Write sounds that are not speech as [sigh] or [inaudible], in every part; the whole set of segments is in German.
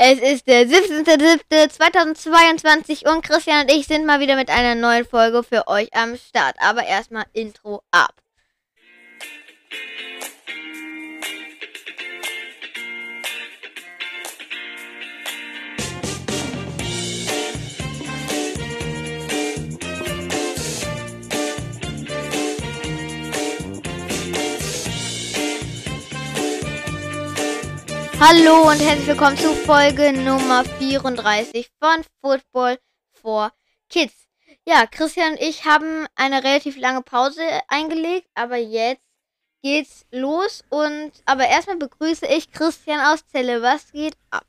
Es ist der 17.07.2022 und Christian und ich sind mal wieder mit einer neuen Folge für euch am Start. Aber erstmal Intro ab. Hallo und herzlich willkommen zu Folge Nummer 34 von Football for Kids. Ja, Christian und ich haben eine relativ lange Pause eingelegt, aber jetzt geht's los und aber erstmal begrüße ich Christian aus Celle. Was geht ab?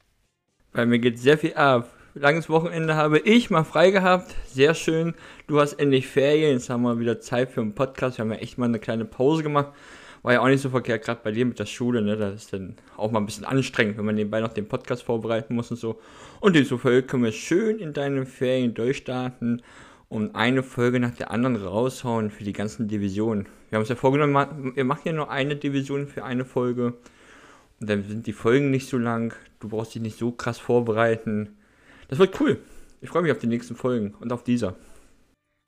Bei mir geht sehr viel ab. Langes Wochenende habe ich mal frei gehabt. Sehr schön. Du hast endlich Ferien. Jetzt haben wir wieder Zeit für einen Podcast. Wir haben ja echt mal eine kleine Pause gemacht war ja auch nicht so verkehrt, gerade bei dir mit der Schule, ne? Das ist dann auch mal ein bisschen anstrengend, wenn man nebenbei noch den Podcast vorbereiten muss und so. Und insofern können wir schön in deinen Ferien durchstarten und eine Folge nach der anderen raushauen für die ganzen Divisionen. Wir haben uns ja vorgenommen, wir machen ja nur eine Division für eine Folge. Und dann sind die Folgen nicht so lang. Du brauchst dich nicht so krass vorbereiten. Das wird cool. Ich freue mich auf die nächsten Folgen und auf dieser.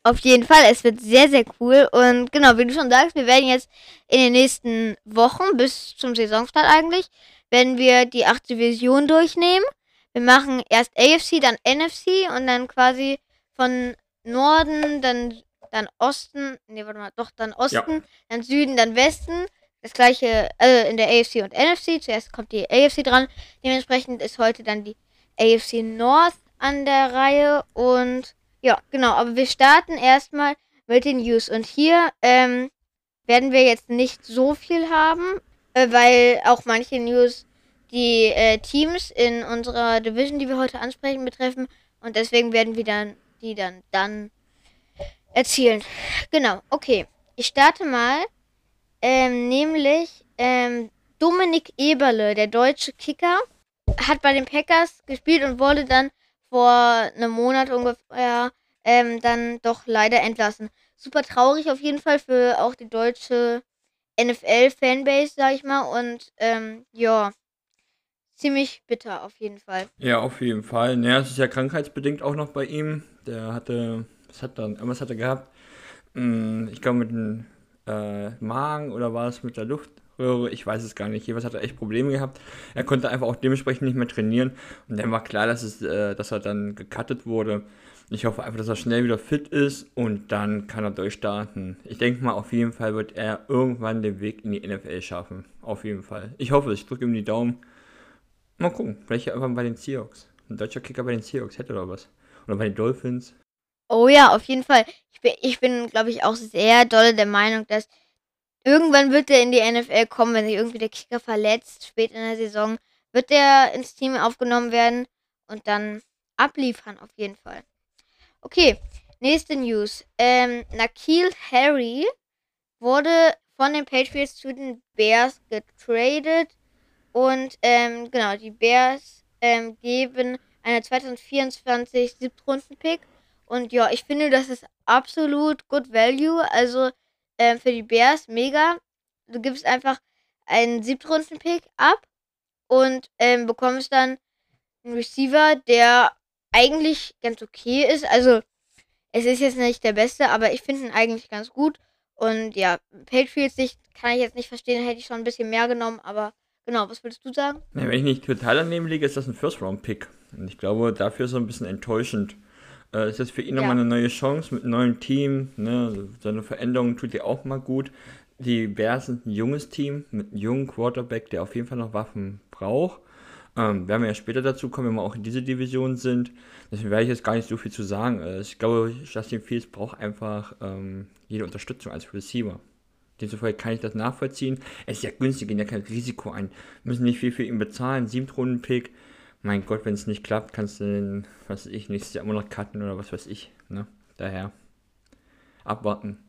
Auf jeden Fall, es wird sehr, sehr cool. Und genau, wie du schon sagst, wir werden jetzt in den nächsten Wochen bis zum Saisonstart eigentlich, werden wir die 8 Division durchnehmen. Wir machen erst AFC, dann NFC und dann quasi von Norden, dann, dann Osten, nee, warte mal, doch, dann Osten, ja. dann Süden, dann Westen. Das gleiche äh, in der AFC und NFC. Zuerst kommt die AFC dran. Dementsprechend ist heute dann die AFC North an der Reihe und ja, genau. Aber wir starten erstmal mit den News. Und hier ähm, werden wir jetzt nicht so viel haben, äh, weil auch manche News die äh, Teams in unserer Division, die wir heute ansprechen, betreffen. Und deswegen werden wir dann die dann dann erzählen. Genau, okay. Ich starte mal. Ähm, nämlich ähm, Dominik Eberle, der deutsche Kicker, hat bei den Packers gespielt und wurde dann vor einem Monat ungefähr ähm, dann doch leider entlassen. Super traurig auf jeden Fall für auch die deutsche NFL-Fanbase, sag ich mal. Und ähm, ja, ziemlich bitter auf jeden Fall. Ja, auf jeden Fall. Naja, es ist ja krankheitsbedingt auch noch bei ihm. Der hatte, was hat er, was hat er gehabt? Hm, ich glaube mit dem äh, Magen oder war es mit der Luft? Ich weiß es gar nicht. Jeweils hat er echt Probleme gehabt. Er konnte einfach auch dementsprechend nicht mehr trainieren. Und dann war klar, dass, es, äh, dass er dann gecuttet wurde. Ich hoffe einfach, dass er schnell wieder fit ist und dann kann er durchstarten. Ich denke mal, auf jeden Fall wird er irgendwann den Weg in die NFL schaffen. Auf jeden Fall. Ich hoffe, ich drücke ihm die Daumen. Mal gucken, vielleicht einfach bei den Seahawks. Ein deutscher Kicker bei den Seahawks hätte doch was. Oder bei den Dolphins. Oh ja, auf jeden Fall. Ich bin, ich bin glaube ich, auch sehr doll der Meinung, dass irgendwann wird er in die NFL kommen, wenn sich irgendwie der Kicker verletzt, spät in der Saison, wird er ins Team aufgenommen werden und dann abliefern auf jeden Fall. Okay, nächste News. Ähm, Nakil Harry wurde von den Patriots zu den Bears getradet und ähm, genau, die Bears ähm, geben eine 2024 Siebtrunden-Pick und ja, ich finde, das ist absolut good value, also äh, für die Bears mega. Du gibst einfach einen Siebtrunden-Pick ab und ähm, bekommst dann einen Receiver, der eigentlich ganz okay ist. Also, es ist jetzt nicht der beste, aber ich finde ihn eigentlich ganz gut. Und ja, Patriots Sicht kann ich jetzt nicht verstehen, hätte ich schon ein bisschen mehr genommen, aber genau, was würdest du sagen? Ja, wenn ich nicht total daneben liege, ist das ein First-Round-Pick. Und ich glaube, dafür ist er ein bisschen enttäuschend. Äh, ist das für ihn ja. nochmal eine neue Chance mit einem neuen Team. Ne? Seine Veränderung tut dir auch mal gut. Die Bears sind ein junges Team mit einem jungen Quarterback, der auf jeden Fall noch Waffen braucht. Ähm, werden wir ja später dazu kommen, wenn wir auch in diese Division sind. Deswegen werde ich jetzt gar nicht so viel zu sagen. Äh, ich glaube, Justin Fields braucht einfach ähm, jede Unterstützung als Receiver. Demzufolge kann ich das nachvollziehen. Es ist ja günstig, gehen ja kein Risiko ein. Müssen nicht viel für ihn bezahlen. Siebtrunden-Pick mein Gott, wenn es nicht klappt, kannst du den, was weiß ich, nächstes Jahr immer noch cutten oder was weiß ich. Ne? Daher abwarten.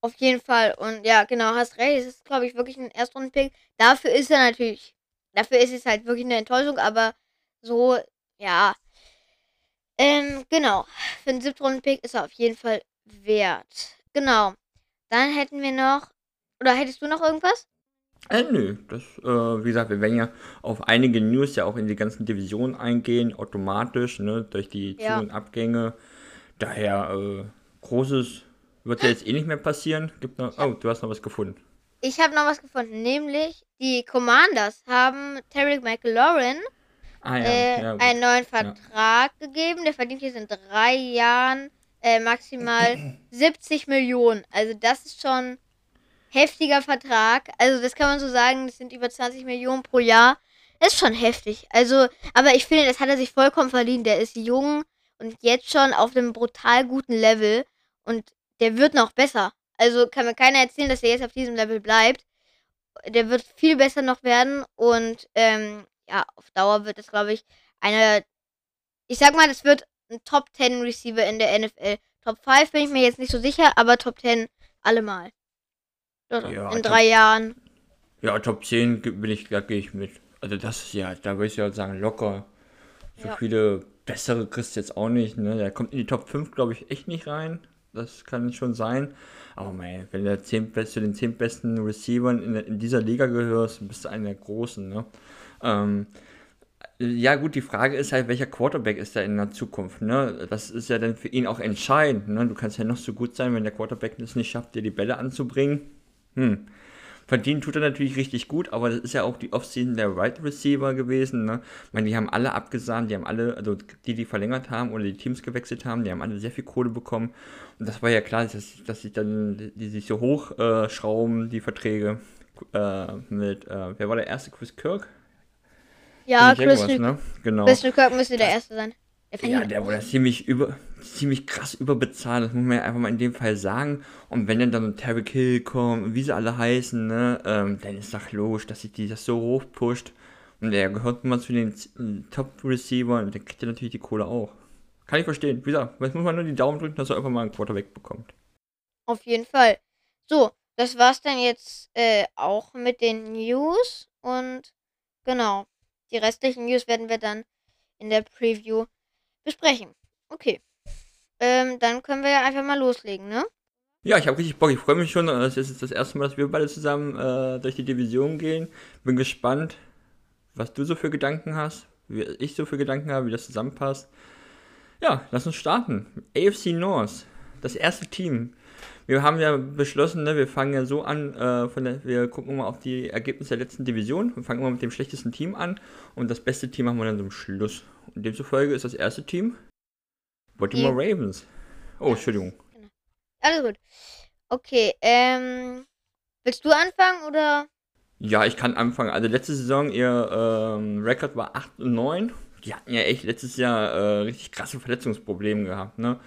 Auf jeden Fall. Und ja, genau, hast recht. Es ist, glaube ich, wirklich ein Erstrunden-Pick. Dafür ist er natürlich, dafür ist es halt wirklich eine Enttäuschung, aber so, ja. Ähm, genau. Für einen Siebtrunden-Pick ist er auf jeden Fall wert. Genau. Dann hätten wir noch, oder hättest du noch irgendwas? Äh, nö, das, äh, wie gesagt, wir werden ja auf einige News ja auch in die ganzen Divisionen eingehen, automatisch, ne, durch die Ja. Zu- und Abgänge. Daher, äh, Großes wird ja jetzt eh nicht mehr passieren. Gibt noch, oh, du hast noch was gefunden. Ich habe noch was gefunden, nämlich die Commanders haben Terry McLaurin Ah ja, äh, ja, einen neuen Vertrag gegeben. Der verdient jetzt in drei Jahren äh, maximal [clears throat] 70 Millionen. Also das ist schon heftiger Vertrag. Also das kann man so sagen, das sind über 20 Millionen pro Jahr. Das ist schon heftig. Also, aber ich finde, das hat er sich vollkommen verdient. Der ist jung und jetzt schon auf einem brutal guten Level und der wird noch besser. Also kann mir keiner erzählen, dass er jetzt auf diesem Level bleibt. Der wird viel besser noch werden und ähm, ja, auf Dauer wird es, glaube ich, einer. Ich sag mal, das wird ein Top 10 Receiver in der NFL. Top 5 bin ich mir jetzt nicht so sicher, aber Top 10 allemal. Ja, in Top- drei Jahren. Ja, Top 10 ge- bin ich, da gehe ich mit. Also das ist ja, da würde ich ja sagen, locker. So Ja. viele bessere kriegst du jetzt auch nicht, ne? Der kommt in die Top 5, glaube ich, echt nicht rein. Das kann schon sein. Aber mei, wenn du zu den 10 besten Receivern in, in dieser Liga gehörst, bist du einer der Großen, ne? Ähm, ja, gut, die Frage ist halt, welcher Quarterback ist da in der Zukunft, ne? Das ist ja dann für ihn auch entscheidend, ne? Du kannst ja noch so gut sein, wenn der Quarterback es nicht schafft, dir die Bälle anzubringen. Hm. Verdienen tut er natürlich richtig gut, aber das ist ja auch die Offseason der Right Receiver gewesen. Ne? Ich meine, die haben alle abgesahnt, die haben alle, also die, die verlängert haben oder die Teams gewechselt haben, die haben alle sehr viel Kohle bekommen. Und das war ja klar, dass, dass sich dann, die sich so hoch äh, schrauben, die Verträge äh, mit, äh, wer war der erste? Chris Kirk? Ja, Christian, ne? Genau. Christian Kirk müsste der Erste sein. Ja, der wurde ziemlich über, ziemlich krass überbezahlt, das muss man ja einfach mal in dem Fall sagen. Und wenn dann dann ein Terry Hill kommt, und wie sie alle heißen, ne, ähm, dann ist doch logisch, dass sich die das so hoch pusht. Und der gehört mal zu den Z- Top-Receivern, der kriegt ja natürlich die Kohle auch. Kann ich verstehen. Wie gesagt, jetzt muss man nur die Daumen drücken, dass er einfach mal einen Quarterback bekommt. Auf jeden Fall. So, das war's dann jetzt äh, auch mit den News. Und genau, die restlichen News werden wir dann in der Preview besprechen. Okay. Ähm, dann können wir ja einfach mal loslegen, ne? Ja, ich habe richtig Bock. Ich freue mich schon. Es ist das erste Mal, dass wir beide zusammen äh, durch die Division gehen. Bin gespannt, was du so für Gedanken hast, wie ich so für Gedanken habe, wie das zusammenpasst. Ja, lass uns starten. AFC North, das erste Team. Wir haben ja beschlossen, ne, wir fangen ja so an, äh, von der, wir gucken mal auf die Ergebnisse der letzten Division. Wir fangen immer mit dem schlechtesten Team an und das beste Team machen wir dann zum Schluss. Und demzufolge ist das erste Team Baltimore Ravens. Oh, Entschuldigung. Alles gut. Okay, ähm. Willst du anfangen oder? Ja, ich kann anfangen. Also letzte Saison, ihr ähm, Rekord war 8 und 9. Die hatten ja echt letztes Jahr äh, richtig krasse Verletzungsprobleme gehabt, ne?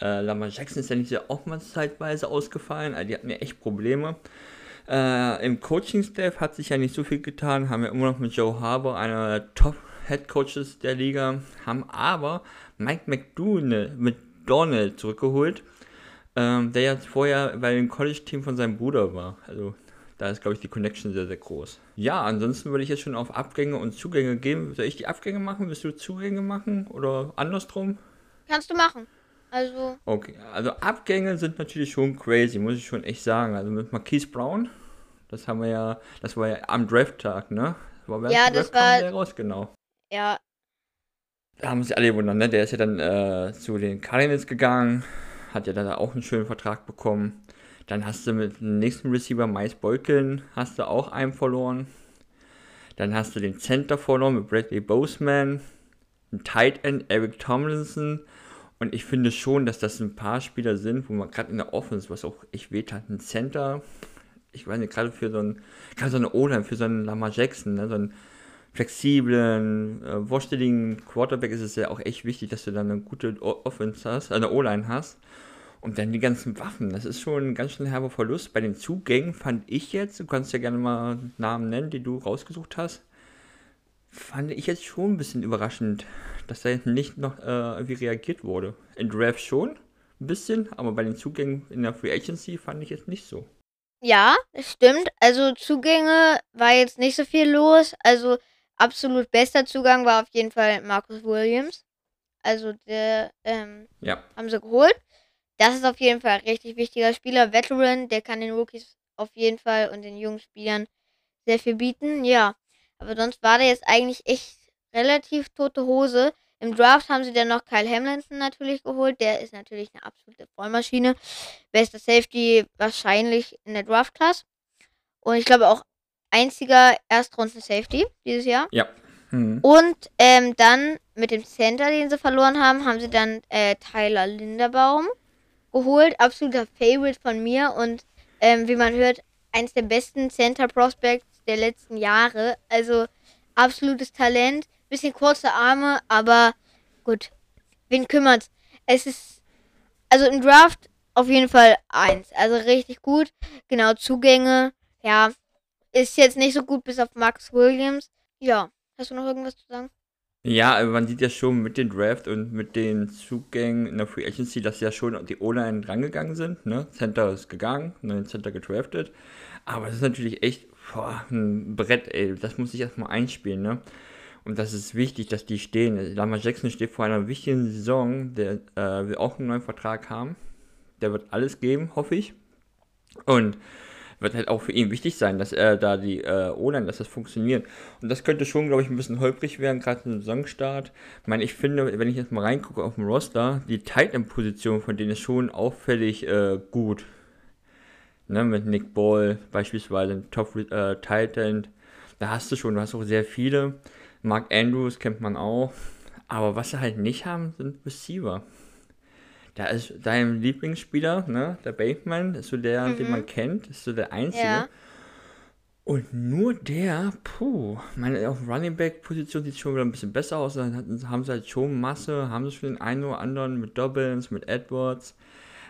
Äh, Lamar Jackson ist ja nicht sehr oftmals zeitweise ausgefallen, also die hatten ja echt Probleme. Äh, Im Coaching-Staff hat sich ja nicht so viel getan, haben ja immer noch mit Joe Harbour, einer der Top-Head-Coaches der Liga, haben aber Mike McDonald, McDonald zurückgeholt, ähm, der ja vorher bei dem College-Team von seinem Bruder war. Also da ist, glaube ich, die Connection sehr, sehr groß. Ja, ansonsten würde ich jetzt schon auf Abgänge und Zugänge gehen. Soll ich die Abgänge machen? Willst du Zugänge machen? Oder andersrum? Kannst du machen. Also, Okay, also Abgänge sind natürlich schon crazy, muss ich schon echt sagen. Also mit Marquise Brown, das haben wir ja, das war ja am Draft-Tag, ne? War Ja, das war- der raus, genau. ja, Da haben sich alle gewundert, ne? Der ist ja dann äh, zu den Cardinals gegangen, hat ja dann auch einen schönen Vertrag bekommen. Dann hast du mit dem nächsten Receiver, Miles Boykin, hast du auch einen verloren. Dann hast du den Center verloren mit Bradley Boseman, ein Tight End, Eric Tomlinson. Und ich finde schon, dass das ein paar Spieler sind, wo man gerade in der Offense, was auch echt weht hat, ein Center, ich weiß nicht, gerade für so einen, gerade so eine O-Line, für so einen Lamar Jackson, ne, so einen flexiblen, äh, wursteligen Quarterback ist es ja auch echt wichtig, dass du dann eine gute O- Offense hast, eine O-Line hast. Und dann die ganzen Waffen, das ist schon ein ganz schön herber Verlust. Bei den Zugängen fand ich jetzt, du kannst ja gerne mal Namen nennen, die du rausgesucht hast, fand ich jetzt schon ein bisschen überraschend, dass da nicht noch äh, irgendwie reagiert wurde. In Draft schon, ein bisschen, aber bei den Zugängen in der Free Agency fand ich jetzt nicht so. ja, das stimmt. Also Zugänge war jetzt nicht so viel los. Also absolut bester Zugang war auf jeden Fall Marcus Williams. Also der, ähm, Ja, haben sie geholt. Das ist auf jeden Fall ein richtig wichtiger Spieler. Veteran, der kann den Rookies auf jeden Fall und den jungen Spielern sehr viel bieten, ja. Aber sonst war der jetzt eigentlich echt relativ tote Hose. Im Draft haben sie dann noch Kyle Hamilton natürlich geholt. Der ist natürlich eine absolute Vollmaschine. Bester Safety wahrscheinlich in der Draft-Class. Und ich glaube auch einziger Erstrunden-Safety dieses Jahr. Ja. Mhm. Und ähm, dann mit dem Center, den sie verloren haben, haben sie dann äh, Tyler Linderbaum geholt. Absoluter Favorite von mir und ähm, wie man hört, eins der besten Center Prospects der letzten Jahre. Also absolutes Talent. Bisschen kurze Arme, aber gut. Wen kümmert's? Es ist, also im Draft auf jeden Fall eins. Also richtig gut. Genau, Zugänge. Ja, ist jetzt nicht so gut bis auf Max Williams. Ja, hast du noch irgendwas zu sagen? Ja, man sieht ja schon mit dem Draft und mit den Zugängen in der Free Agency, dass ja schon die O-Line rangegangen sind. Ne? Center ist gegangen, neuen Center gedraftet. Aber das ist natürlich echt boah, ein Brett, ey. Das muss ich erstmal einspielen, ne? Und das ist wichtig, dass die stehen. Lamar Jackson steht vor einer wichtigen Saison. Der äh, will auch einen neuen Vertrag haben. Der wird alles geben, hoffe ich. Und wird halt auch für ihn wichtig sein, dass er da die äh, O-Line, dass das funktioniert. Und das könnte schon, glaube ich, ein bisschen holprig werden, gerade zum Saisonstart. Ich meine, ich finde, wenn ich jetzt mal reingucke auf dem Roster, die Tight-End-Position von denen ist schon auffällig äh, gut. Ne, mit Nick Ball beispielsweise, Top äh, Tight-End. Da hast du schon, du hast auch sehr viele. Mark Andrews kennt man auch. Aber was sie halt nicht haben, sind Receiver da ist dein Lieblingsspieler, ne, der Bateman, ist so der, mhm. den man kennt, ist so der einzige. Ja. Und nur der, puh, meine, auf Running Back Position sieht schon wieder ein bisschen besser aus. Dann haben sie halt schon Masse, haben sie schon den einen oder anderen mit Dobbins, mit Edwards.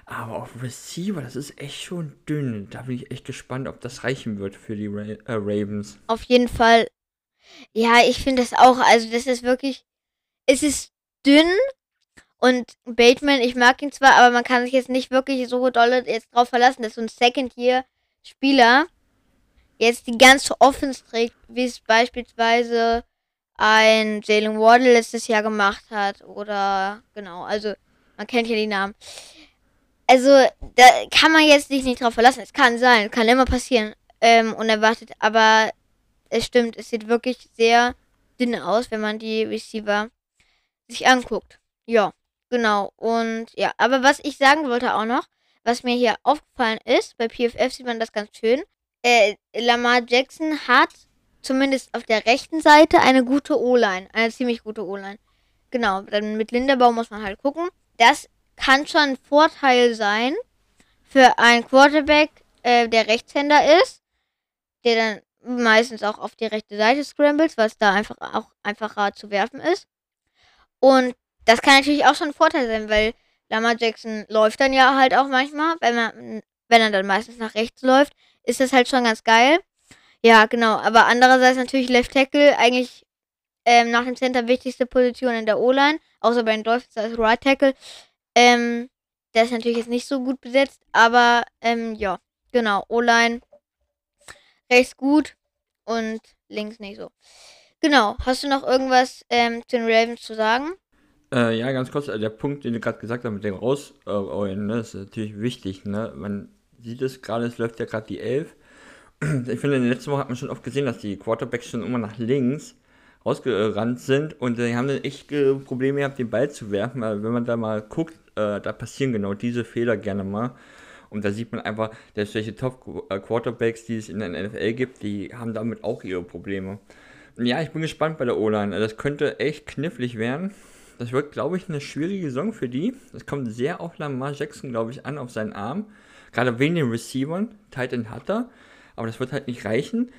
Aber auf Receiver, das ist echt schon dünn. Da bin ich echt gespannt, ob das reichen wird für die Ra äh, Ravens. Auf jeden Fall. Ja, ich finde das auch. Also, das ist wirklich. Es ist dünn, und Bateman, ich mag ihn zwar, aber man kann sich jetzt nicht wirklich so dolle jetzt drauf verlassen, dass so ein Second-Year-Spieler jetzt die ganze Offense trägt, wie es beispielsweise ein Jalen Wardle letztes Jahr gemacht hat. Oder, genau, also, man kennt ja die Namen. Also, da kann man jetzt sich nicht drauf verlassen. Es kann sein, kann immer passieren. Ähm, unerwartet, aber es stimmt, es sieht wirklich sehr dünn aus, wenn man die Receiver sich anguckt. Ja. Genau, und ja, aber was ich sagen wollte auch noch, was mir hier aufgefallen ist, bei PFF sieht man das ganz schön. Äh, Lamar Jackson hat zumindest auf der rechten Seite eine gute O-Line, eine ziemlich gute O-Line. Genau, dann mit Linderbaum muss man halt gucken. Das kann schon ein Vorteil sein für einen Quarterback, äh, der Rechtshänder ist, der dann meistens auch auf die rechte Seite scrambles, was da einfach auch einfacher zu werfen ist. Und das kann natürlich auch schon ein Vorteil sein, weil Lamar Jackson läuft dann ja halt auch manchmal, wenn man, wenn er dann meistens nach rechts läuft, ist das halt schon ganz geil. Ja, genau. Aber andererseits natürlich Left Tackle eigentlich ähm, nach dem Center wichtigste Position in der O-Line, außer bei den Dolphins als Right Tackle. Ähm, der ist natürlich jetzt nicht so gut besetzt, aber ähm, ja, genau. O-Line rechts gut und links nicht so. Genau. Hast du noch irgendwas ähm, zu den Ravens zu sagen? Äh, ja, ganz kurz, äh, der Punkt, den du gerade gesagt hast mit dem Rausrollen, ne, ist natürlich wichtig. Ne? Man sieht es gerade, es läuft ja gerade die 11. [clears throat] Ich finde, in der letzten Woche hat man schon oft gesehen, dass die Quarterbacks schon immer nach links rausgerannt sind und die haben dann echt äh, Probleme gehabt, den Ball zu werfen. Weil wenn man da mal guckt, äh, da passieren genau diese Fehler gerne mal. Und da sieht man einfach, dass solche Top-Quarterbacks, die es in der NFL gibt, die haben damit auch ihre Probleme. Ja, ich bin gespannt bei der O-Line. Das könnte echt knifflig werden. Das wird, glaube ich, eine schwierige Saison für die. Das kommt sehr auf Lamar Jackson, glaube ich, an, auf seinen Arm. Gerade wegen den Receivern. Titan hat er. Aber das wird halt nicht reichen.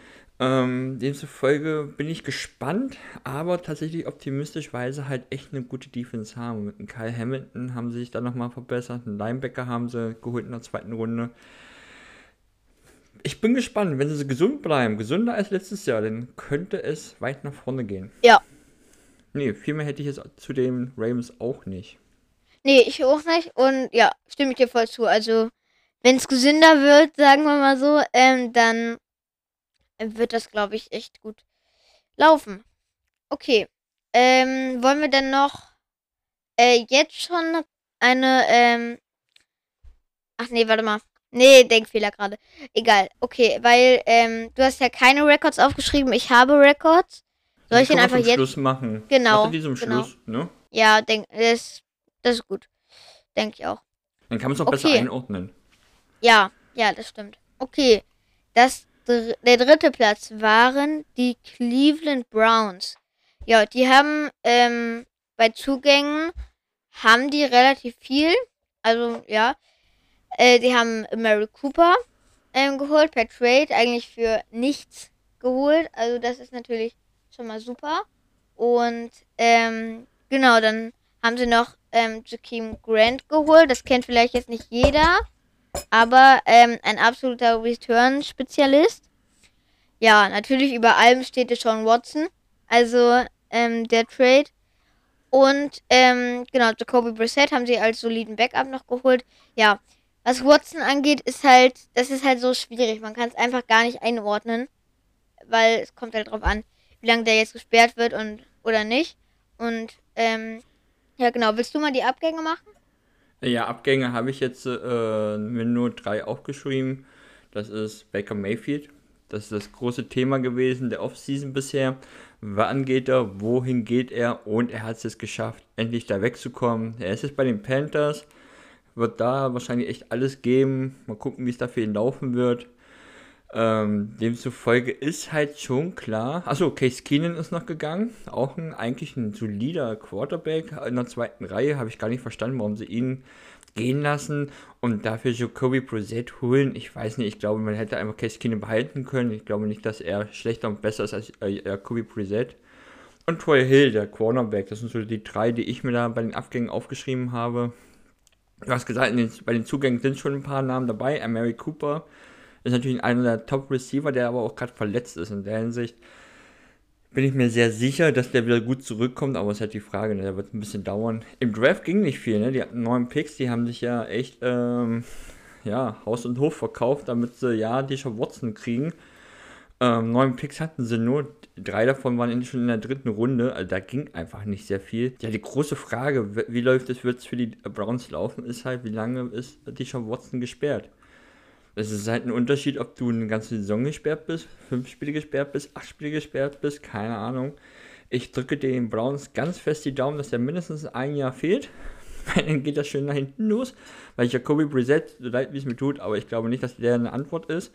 Ähm, demzufolge bin ich gespannt, aber tatsächlich optimistisch, weil sie halt echt eine gute Defense haben. Mit einem Kyle Hamilton haben sie sich da nochmal verbessert. Einen Linebacker haben sie geholt in der zweiten Runde. Ich bin gespannt, wenn sie gesund bleiben, gesünder als letztes Jahr, dann könnte es weit nach vorne gehen. Ja, Nee, viel mehr hätte ich jetzt zu den Ravens auch nicht. Nee, ich auch nicht. Und ja, stimme ich dir voll zu. Also, wenn es gesünder wird, sagen wir mal so, ähm, dann wird das, glaube ich, echt gut laufen. Okay. Ähm, wollen wir dann noch äh, jetzt schon eine, ähm, ach nee, warte mal. Nee, Denkfehler gerade. Egal. Okay, weil ähm, du hast ja keine Records aufgeschrieben. Ich habe Records. Soll ich den einfach jetzt Schluss machen? Genau. Nach diesem genau. Schluss, ne? Ja, denk, das, das ist gut. Denke ich auch. Dann kann man es auch Okay. besser einordnen. Ja, ja, das stimmt. Okay, das, dr- der dritte Platz waren die Cleveland Browns. Ja, die haben ähm, bei Zugängen haben die relativ viel. Also ja, äh, die haben Mary Cooper ähm, geholt per Trade, eigentlich für nichts geholt. Also das ist natürlich schon mal super. Und ähm, genau, dann haben sie noch ähm, Jakeem Grant geholt. Das kennt vielleicht jetzt nicht jeder aber ähm, ein absoluter Return-Spezialist. Ja, natürlich über allem steht der Sean Watson, also ähm, der Trade. Und ähm, genau, Jacoby Brissett haben sie als soliden Backup noch geholt. Ja, was Watson angeht, ist halt, das ist halt so schwierig. Man kann es einfach gar nicht einordnen, weil es kommt halt drauf an, wie lange der jetzt gesperrt wird und oder nicht. Und ähm, ja, genau. Willst du mal die Abgänge machen? Ja, Abgänge habe ich jetzt äh, mir nur drei aufgeschrieben. Das ist Baker Mayfield. Das ist das große Thema gewesen der Offseason bisher. Wann geht er? Wohin geht er? Und er hat es geschafft, endlich da wegzukommen. Er ist jetzt bei den Panthers. Wird da wahrscheinlich echt alles geben. Mal gucken, wie es da für ihn laufen wird. Ähm, demzufolge ist halt schon klar. Achso, Case Keenan ist noch gegangen. Auch ein eigentlich ein solider Quarterback in der zweiten Reihe. Habe ich gar nicht verstanden, warum sie ihn gehen lassen und dafür Jacoby Brissett holen. Ich weiß nicht, ich glaube, man hätte einfach Case Keenan behalten können. Ich glaube nicht, dass er schlechter und besser ist als äh, Jacoby Brissett. Und Troy Hill, der Cornerback. Das sind so die drei, die ich mir da bei den Abgängen aufgeschrieben habe. Du hast gesagt, den, bei den Zugängen sind schon ein paar Namen dabei. Mary Cooper ist natürlich einer der Top-Receiver, der aber auch gerade verletzt ist. In der Hinsicht bin ich mir sehr sicher, dass der wieder gut zurückkommt, aber es ist halt die Frage, ne? der wird ein bisschen dauern. Im Draft ging nicht viel, ne? Die hatten neun Picks, die haben sich ja echt, ähm, ja, Haus und Hof verkauft, damit sie ja die Watson kriegen. Ähm, neun Picks hatten sie nur, drei davon waren schon in der dritten Runde, also da ging einfach nicht sehr viel. Ja, die große Frage, wie läuft es, wird es für die Browns laufen, ist halt, wie lange ist die Watson gesperrt? Es ist halt ein Unterschied, ob du eine ganze Saison gesperrt bist, fünf Spiele gesperrt bist, acht Spiele gesperrt bist, keine Ahnung. Ich drücke den Browns ganz fest die Daumen, dass der mindestens ein Jahr fehlt. [laughs] Dann geht das schön nach hinten los. Weil Jacoby Brissett, so leid wie es mir tut, aber ich glaube nicht, dass der eine Antwort ist.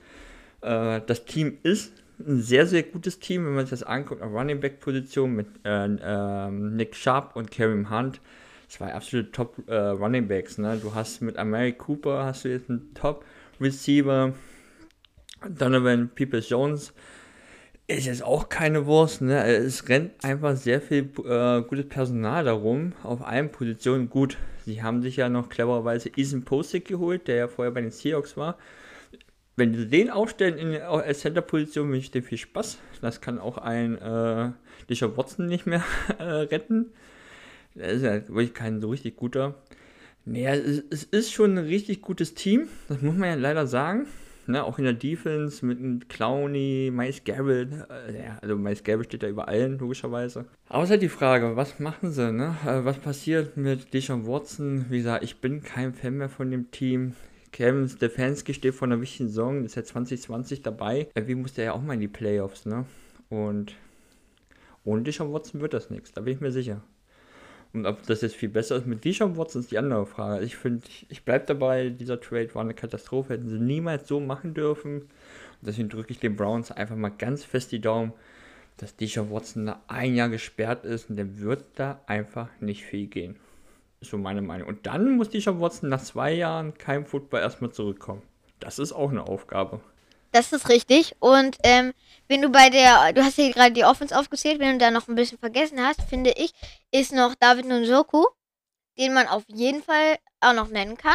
Äh, das Team ist ein sehr, sehr gutes Team, wenn man sich das anguckt, auf Running Back Position mit äh, ähm, Nick Sharp und Kareem Hunt. Zwei absolute Top äh, Running Backs. Ne? Du hast mit Amari Cooper hast du jetzt einen Top Receiver. Donovan Peoples Jones ist jetzt auch keine Wurst. Ne? Es rennt einfach sehr viel äh, gutes Personal darum auf allen Positionen. Gut, sie haben sich ja noch clevererweise Ethan Posick geholt, der ja vorher bei den Seahawks war. Wenn sie den aufstellen in als Center-Position, wünsche ich dir viel Spaß. Das kann auch ein äh, Deshaun Watson nicht mehr [laughs] äh, retten. Das ist ja wirklich kein so richtig guter. Naja, es, ist schon ein richtig gutes Team, das muss man ja leider sagen. Ne, auch in der Defense mit Clowney, Miles Garrett. Äh, ja, also Miles Garrett steht da über allen, logischerweise. Ist halt die Frage, was machen sie, ne? Äh, was passiert mit Deshaun Watson? Wie gesagt, ich bin kein Fan mehr von dem Team. Kevin Stefanski steht vor einer wichtigen Saison, ist ja 2020 dabei. Irgendwie muss der ja auch mal in die Playoffs, ne? Und ohne Deshaun Watson wird das nichts, da bin ich mir sicher. Und ob das jetzt viel besser ist mit Deshaun Watson ist die andere Frage. Ich finde, ich, ich bleibe dabei, dieser Trade war eine Katastrophe, hätten sie niemals so machen dürfen. Und deswegen drücke ich den Browns einfach mal ganz fest die Daumen, dass Deshaun Watson da ein Jahr gesperrt ist und der wird da einfach nicht viel gehen. Ist so meine Meinung. Und dann muss Deshaun Watson nach zwei Jahren kein Football erstmal zurückkommen. Das ist auch eine Aufgabe. Das ist richtig. Und ähm, wenn du bei der, du hast ja gerade die Offense aufgezählt, wenn du da noch ein bisschen vergessen hast, finde ich, ist noch David Njoku, den man auf jeden Fall auch noch nennen kann.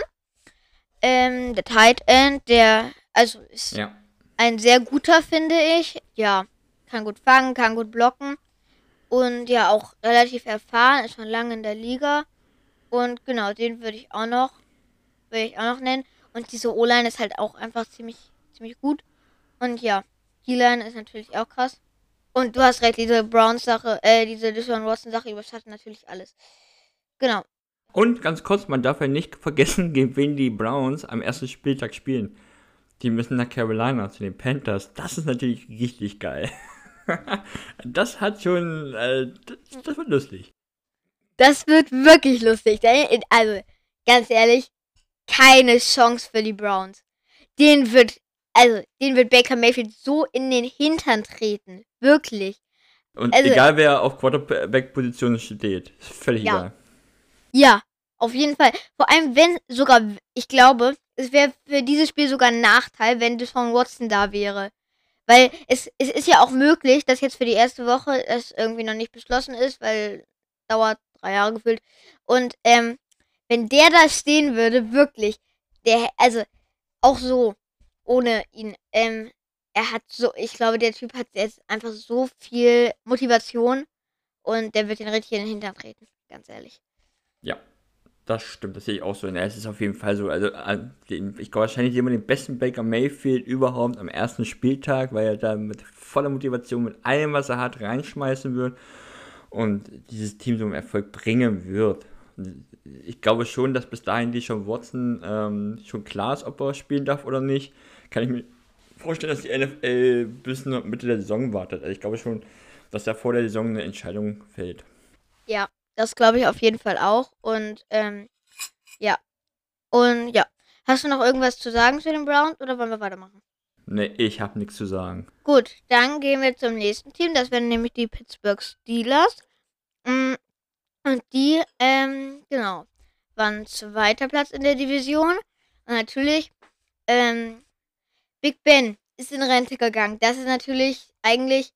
Ähm, der Tight End, der, also ist Ja. ein sehr guter, finde ich. Ja, kann gut fangen, kann gut blocken. Und ja, auch relativ erfahren, ist schon lange in der Liga. Und genau, den würde ich auch noch, würde ich auch noch nennen. Und diese O-Line ist halt auch einfach ziemlich, ziemlich gut. Und ja, D-Line ist natürlich auch krass. Und du hast recht, diese Browns-Sache, äh, diese Deshaun Watson-Sache überschattet natürlich alles. Genau. Und ganz kurz, man darf ja nicht vergessen, [laughs] gegen wen die Browns am ersten Spieltag spielen. Die müssen nach Carolina zu den Panthers. Das ist natürlich richtig geil. [laughs] das hat schon, äh, das, das, wird lustig. Das wird wirklich lustig. Also, ganz ehrlich, keine Chance für die Browns. Den wird, also, den wird Baker Mayfield so in den Hintern treten. Wirklich. Und also, egal wer auf Quarterback-Position steht, ist völlig ja. egal. Ja, auf jeden Fall. Vor allem, wenn sogar, ich glaube, es wäre für dieses Spiel sogar ein Nachteil, wenn Deshaun Watson da wäre. Weil es, es ist ja auch möglich, dass jetzt für die erste Woche es irgendwie noch nicht beschlossen ist, weil dauert drei Jahre gefühlt. Und ähm, wenn der da stehen würde, wirklich, der, also auch so, ohne ihn, ähm, er hat so, ich glaube, der Typ hat jetzt einfach so viel Motivation und der wird den richtig in den Hintern treten, ganz ehrlich. Ja, das stimmt, das sehe ich auch so. Es ist auf jeden Fall so. Also, äh, ich glaube wahrscheinlich immer den besten Baker Mayfield überhaupt am ersten Spieltag, weil er da mit voller Motivation, mit allem, was er hat, reinschmeißen wird und dieses Team zum Erfolg bringen wird. Ich glaube schon, dass bis dahin die schon Watson ähm, schon klar ist, ob er spielen darf oder nicht. Kann ich mir vorstellen, dass die NFL bis Mitte der Saison wartet. Also ich glaube schon, dass da vor der Saison eine Entscheidung fällt. Ja, das glaube ich auf jeden Fall auch. Und ähm, ja. Und ja. Hast du noch irgendwas zu sagen zu den Browns oder wollen wir weitermachen? Ne, ich habe nichts zu sagen. Gut, dann gehen wir zum nächsten Team. Das wären nämlich die Pittsburgh Steelers. Mm, und die, ähm, genau, waren zweiter Platz in der Division. Und natürlich, ähm, Big Ben ist in Rente gegangen. Das ist natürlich eigentlich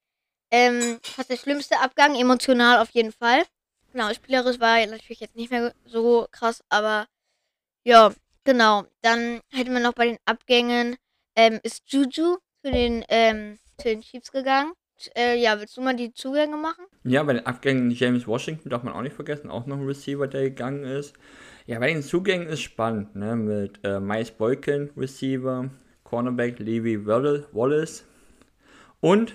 ähm, fast der schlimmste Abgang, emotional auf jeden Fall. Genau, spielerisch war natürlich jetzt nicht mehr so krass, aber ja, genau. Dann hätten wir noch bei den Abgängen, ähm, ist Juju zu den, ähm, zu den Chiefs gegangen. Äh, ja, willst du mal die Zugänge machen? Ja, bei den Abgängen James Washington darf man auch nicht vergessen, auch noch ein Receiver, der gegangen ist. Ja, bei den Zugängen ist spannend, ne? Mit äh, Miles Boykin, Receiver, Cornerback Levi Wallace und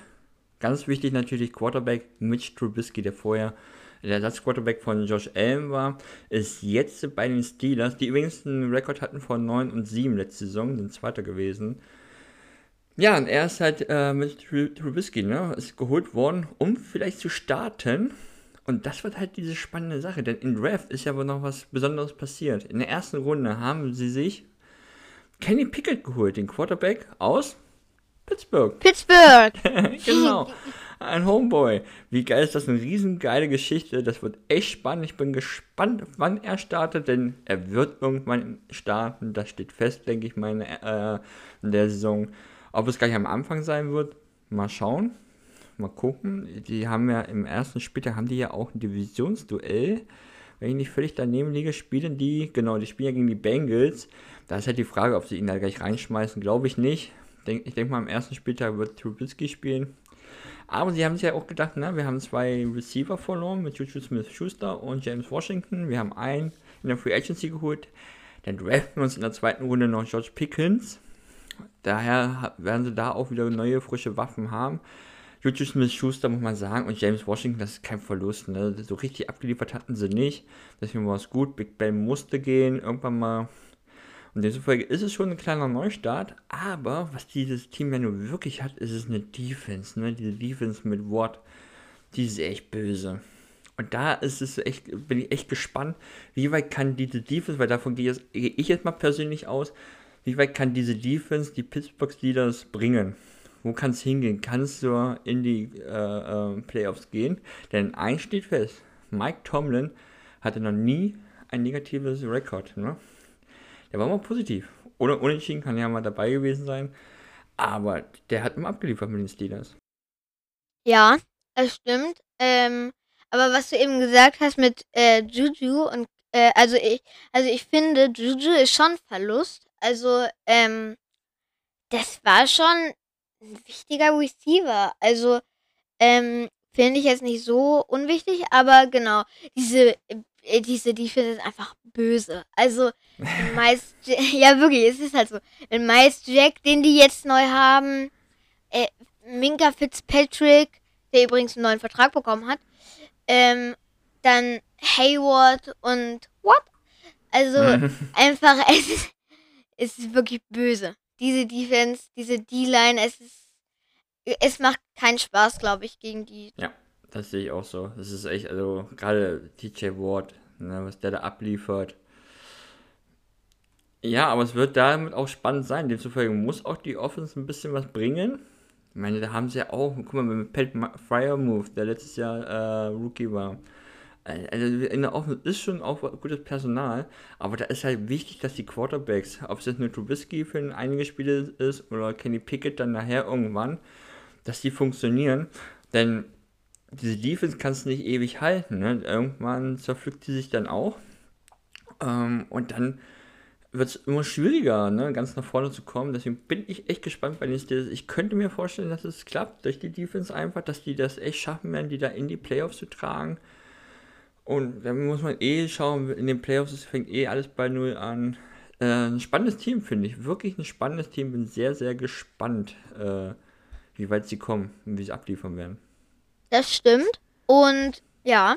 ganz wichtig natürlich Quarterback Mitch Trubisky, der vorher der Ersatzquarterback von Josh Allen war, ist jetzt bei den Steelers, die übrigens einen Rekord hatten von 9 und 7 letzte Saison, sind Zweiter gewesen. Ja, und er ist halt äh, mit Trubisky, ne, ist geholt worden, um vielleicht zu starten. Und das wird halt diese spannende Sache, denn in Draft ist ja wohl noch was Besonderes passiert. In der ersten Runde haben sie sich Kenny Pickett geholt, den Quarterback aus Pittsburgh. Pittsburgh! [laughs] genau. Ein Homeboy. Wie geil ist das? Eine riesengeile Geschichte. Das wird echt spannend. Ich bin gespannt, wann er startet, denn er wird irgendwann starten. Das steht fest, denke ich mal, äh, in der Saison. Ob es gleich am Anfang sein wird, mal schauen. Mal gucken. Die haben ja im ersten Spieltag haben die ja auch ein Divisionsduell. Wenn ich nicht völlig daneben liege, spielen die, genau, die spielen ja gegen die Bengals. Da ist halt die Frage, ob sie ihn da gleich reinschmeißen. Glaube ich nicht. ich denke mal, am ersten Spieltag wird Trubisky spielen. Aber sie haben sich ja auch gedacht, ne, wir haben zwei Receiver verloren mit Juju Smith-Schuster und James Washington. Wir haben einen in der Free Agency geholt. Dann draften wir uns in der zweiten Runde noch George Pickens. Daher werden sie da auch wieder neue, frische Waffen haben. Juju Smith-Schuster muss man sagen und James Washington, das ist kein Verlust. Ne? So richtig abgeliefert hatten sie nicht. Deswegen war es gut. Big Ben musste gehen, irgendwann mal und demzufolge ist es schon ein kleiner Neustart, aber was dieses Team ja nur wirklich hat, ist es eine Defense, ne? Diese Defense mit Watt, die ist echt böse. Und da ist es echt, bin ich echt gespannt, wie weit kann diese Defense, weil davon gehe ich jetzt mal persönlich aus, wie weit kann diese Defense die Pittsburgh Steelers bringen? Wo kann es hingehen? Kannst du in die äh, äh, Playoffs gehen? Denn eins steht fest: Mike Tomlin hatte noch nie ein negatives Rekord. Ne? Der war mal positiv. Ohne Unentschieden kann ja mal dabei gewesen sein. Aber der hat immer abgeliefert mit den Steelers. Ja, das stimmt. Ähm, aber was du eben gesagt hast mit äh, Juju und äh, also ich, also ich finde, Juju ist schon Verlust. Also, ähm, das war schon ein wichtiger Receiver. Also, ähm, finde ich jetzt nicht so unwichtig, aber genau, diese diese Defense ist einfach böse. Also, meist, [laughs] ja wirklich, es ist halt so. Den meist Jack, den die jetzt neu haben, äh, Minka Fitzpatrick, der übrigens einen neuen Vertrag bekommen hat, ähm, dann Hayward und what? Also [laughs] einfach, es ist, es ist wirklich böse. Diese Defense, diese D-Line, es ist, es macht keinen Spaß, glaube ich, gegen die. Ja, das sehe ich auch so. Das ist echt, also gerade TJ Ward, ne, was der da abliefert. Ja, aber es wird damit auch spannend sein. Demzufolge muss auch die Offense ein bisschen was bringen. Ich meine, da haben sie ja auch, guck mal, mit Pat Fryer Move, der letztes Jahr äh, Rookie war. Also in der Offense ist schon auch gutes Personal, aber da ist halt wichtig, dass die Quarterbacks, ob es jetzt nur Trubisky für einige Spiele ist oder Kenny Pickett dann nachher irgendwann, dass die funktionieren. Denn diese Defense kannst du nicht ewig halten. Ne? Irgendwann zerpflückt die sich dann auch. Ähm, und dann wird es immer schwieriger, ne, ganz nach vorne zu kommen. Deswegen bin ich echt gespannt bei den Steelers. Ich könnte mir vorstellen, dass es klappt durch die Defense einfach, dass die das echt schaffen werden, die da in die Playoffs zu tragen. Und dann muss man eh schauen, in den Playoffs fängt eh alles bei Null an. Äh, ein spannendes Team, finde ich. Wirklich ein spannendes Team. Bin sehr, sehr gespannt, äh, wie weit sie kommen und wie sie abliefern werden. Das stimmt. Und ja,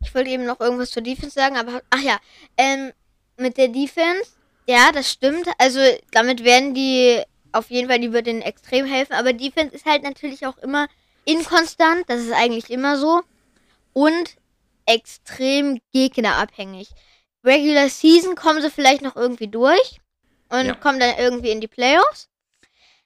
ich wollte eben noch irgendwas zur Defense sagen, aber ach ja, ähm, mit der Defense ja, das stimmt. Also damit werden die auf jeden Fall, die wird ihnen extrem helfen. Aber Defense ist halt natürlich auch immer inkonstant. Das ist eigentlich immer so. Und extrem gegnerabhängig. Regular Season kommen sie vielleicht noch irgendwie durch und ja. kommen dann irgendwie in die Playoffs.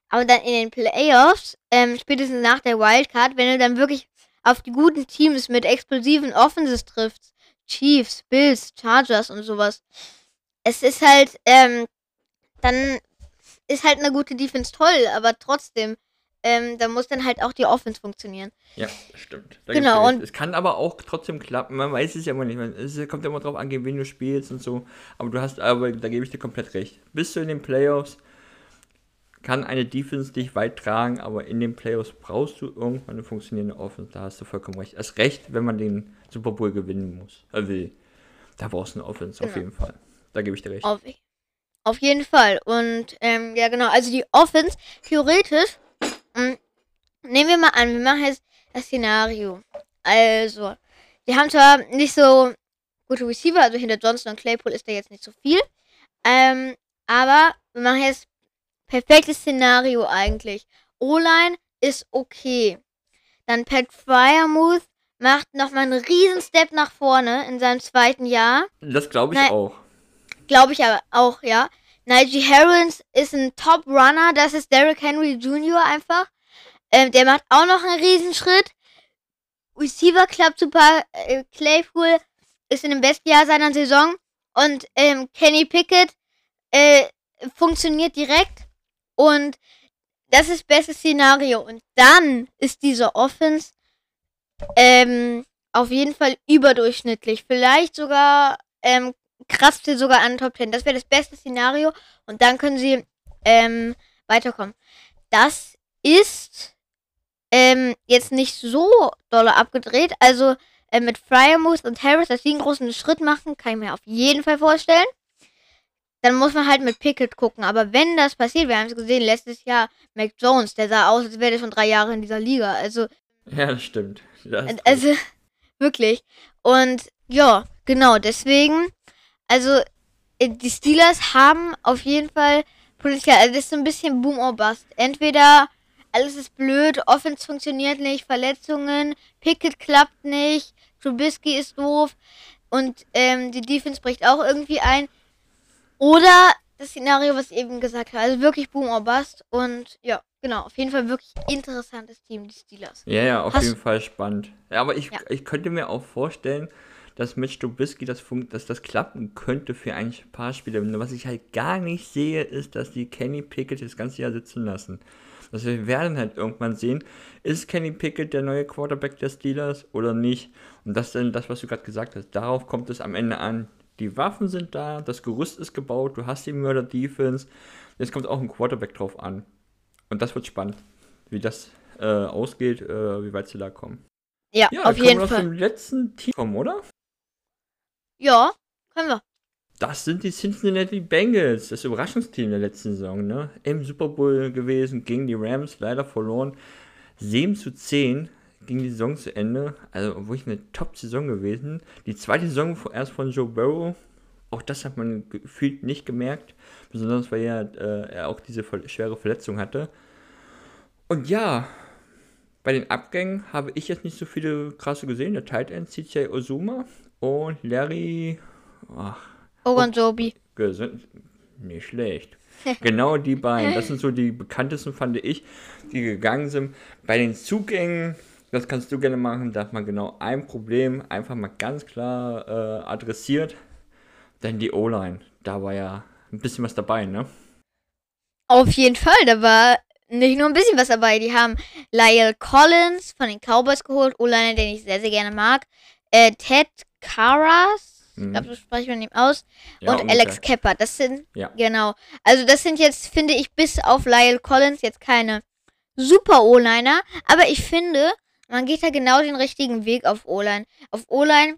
Aber dann in den Playoffs, ähm, spätestens nach der Wildcard, wenn du dann wirklich auf die guten Teams mit explosiven Offenses triffst, Chiefs, Bills, Chargers und sowas, es ist halt, ähm, dann ist halt eine gute Defense toll, aber trotzdem, ähm, da muss dann halt auch die Offense funktionieren. Ja, stimmt. Da genau. Und es kann aber auch trotzdem klappen. Man weiß es ja immer nicht. Es kommt ja immer drauf an, gegen wen du spielst und so. Aber du hast, aber da gebe ich dir komplett recht. Bist du in den Playoffs, kann eine Defense dich weit tragen, aber in den Playoffs brauchst du irgendwann eine funktionierende Offense. Da hast du vollkommen recht. Erst recht, wenn man den Super Bowl gewinnen muss. Äh, will. Da brauchst du eine Offense, genau. auf jeden Fall. Da gebe ich dir recht. Auf, auf jeden Fall. Und ähm, ja, genau. Also die Offense, theoretisch, mh, mm, nehmen wir mal an, wir machen jetzt das Szenario. Also, wir haben zwar nicht so gute Receiver, also hinter Johnson und Claypool ist da jetzt nicht so viel. Ähm, aber wir machen jetzt perfektes Szenario eigentlich. O-Line ist okay. Dann Pat Fryermuth macht nochmal einen riesen Step nach vorne in seinem zweiten Jahr. Das glaube ich Nein, auch. Glaube ich aber auch, ja. Najee Harris ist ein Top-Runner, das ist Derrick Henry Jr. einfach. Ähm, der macht auch noch einen Riesenschritt. Receiver klappt super. Äh, Claypool ist in dem besten Jahr seiner Saison. Und ähm, Kenny Pickett äh, funktioniert direkt. Und das ist das beste Szenario. Und dann ist diese Offense ähm, auf jeden Fall überdurchschnittlich. Vielleicht sogar ähm, kratzt sie sogar an Top 10. Das wäre das beste Szenario. Und dann können sie ähm, weiterkommen. Das ist ähm, jetzt nicht so doll abgedreht. Also äh, mit Fryermuth und Harris, dass sie einen großen Schritt machen, kann ich mir auf jeden Fall vorstellen. Dann muss man halt mit Pickett gucken. Aber wenn das passiert, wir haben es gesehen, letztes Jahr Mac Jones, der sah aus, als wäre der schon drei Jahre in dieser Liga. Also. Ja, das stimmt. Das also, [laughs] wirklich. Und ja, genau, deswegen also, äh, die Steelers haben auf jeden Fall Potenzial. Also, das ist so ein bisschen Boom or Bust. Entweder alles ist blöd, Offense funktioniert nicht, Verletzungen, Pickett klappt nicht, Trubisky ist doof und ähm, die Defense bricht auch irgendwie ein. Oder das Szenario, was ich eben gesagt habe. Also wirklich Boom or Bust. Und ja, genau. Auf jeden Fall wirklich interessantes Team, die Steelers. Ja, ja, auf Hast jeden Fall spannend. Ja, aber ich, ja. ich könnte mir auch vorstellen, dass mit Stubisky das, dass das klappen könnte für ein paar Spiele. Was ich halt gar nicht sehe, ist, dass die Kenny Pickett das ganze Jahr sitzen lassen. Also wir werden halt irgendwann sehen, ist Kenny Pickett der neue Quarterback der Steelers oder nicht? Und das ist dann das, was du gerade gesagt hast. Darauf kommt es am Ende an. Die Waffen sind da, das Gerüst ist gebaut, du hast die Mörder-Defense. Jetzt kommt auch ein Quarterback drauf an. Und das wird spannend, wie das äh, ausgeht, äh, wie weit sie da kommen. Ja, ja auf jeden Fall. zum letzten Team kommen, oder? Ja, können wir. Das sind die Cincinnati Bengals, das Überraschungsteam der letzten Saison, ne? Im Super Bowl gewesen, gegen die Rams, leider verloren. 7 zu 10 ging die Saison zu Ende. Also wirklich eine Top-Saison gewesen. Die zweite Saison erst von Joe Burrow Auch das hat man gefühlt nicht gemerkt, besonders weil er, äh, er auch diese schwere Verletzung hatte. Und ja, bei den Abgängen habe ich jetzt nicht so viele krasse gesehen. Der Tight End CJ Ozuma und Larry. Ach, Ogunjobi. Nicht schlecht. [laughs] genau die beiden. Das sind so die bekanntesten, fand ich, die gegangen sind. Bei den Zugängen, das kannst du gerne machen, da hat man genau ein Problem einfach mal ganz klar äh, adressiert. Denn die O-Line, da war ja ein bisschen was dabei, ne? Auf jeden Fall, da war nicht nur ein bisschen was dabei. Die haben Lyle Collins von den Cowboys geholt, O-Liner, den ich sehr, sehr gerne mag. Äh, Ted Caras, mhm. ich glaube, so spreche ich mit ihm aus. Ja, und ungefähr. Alex Kepper. Das sind, ja. genau. Also, das sind jetzt, finde ich, bis auf Lyle Collins jetzt keine super O-Liner. Aber ich finde, man geht da genau den richtigen Weg auf O-Line. Auf O-Line,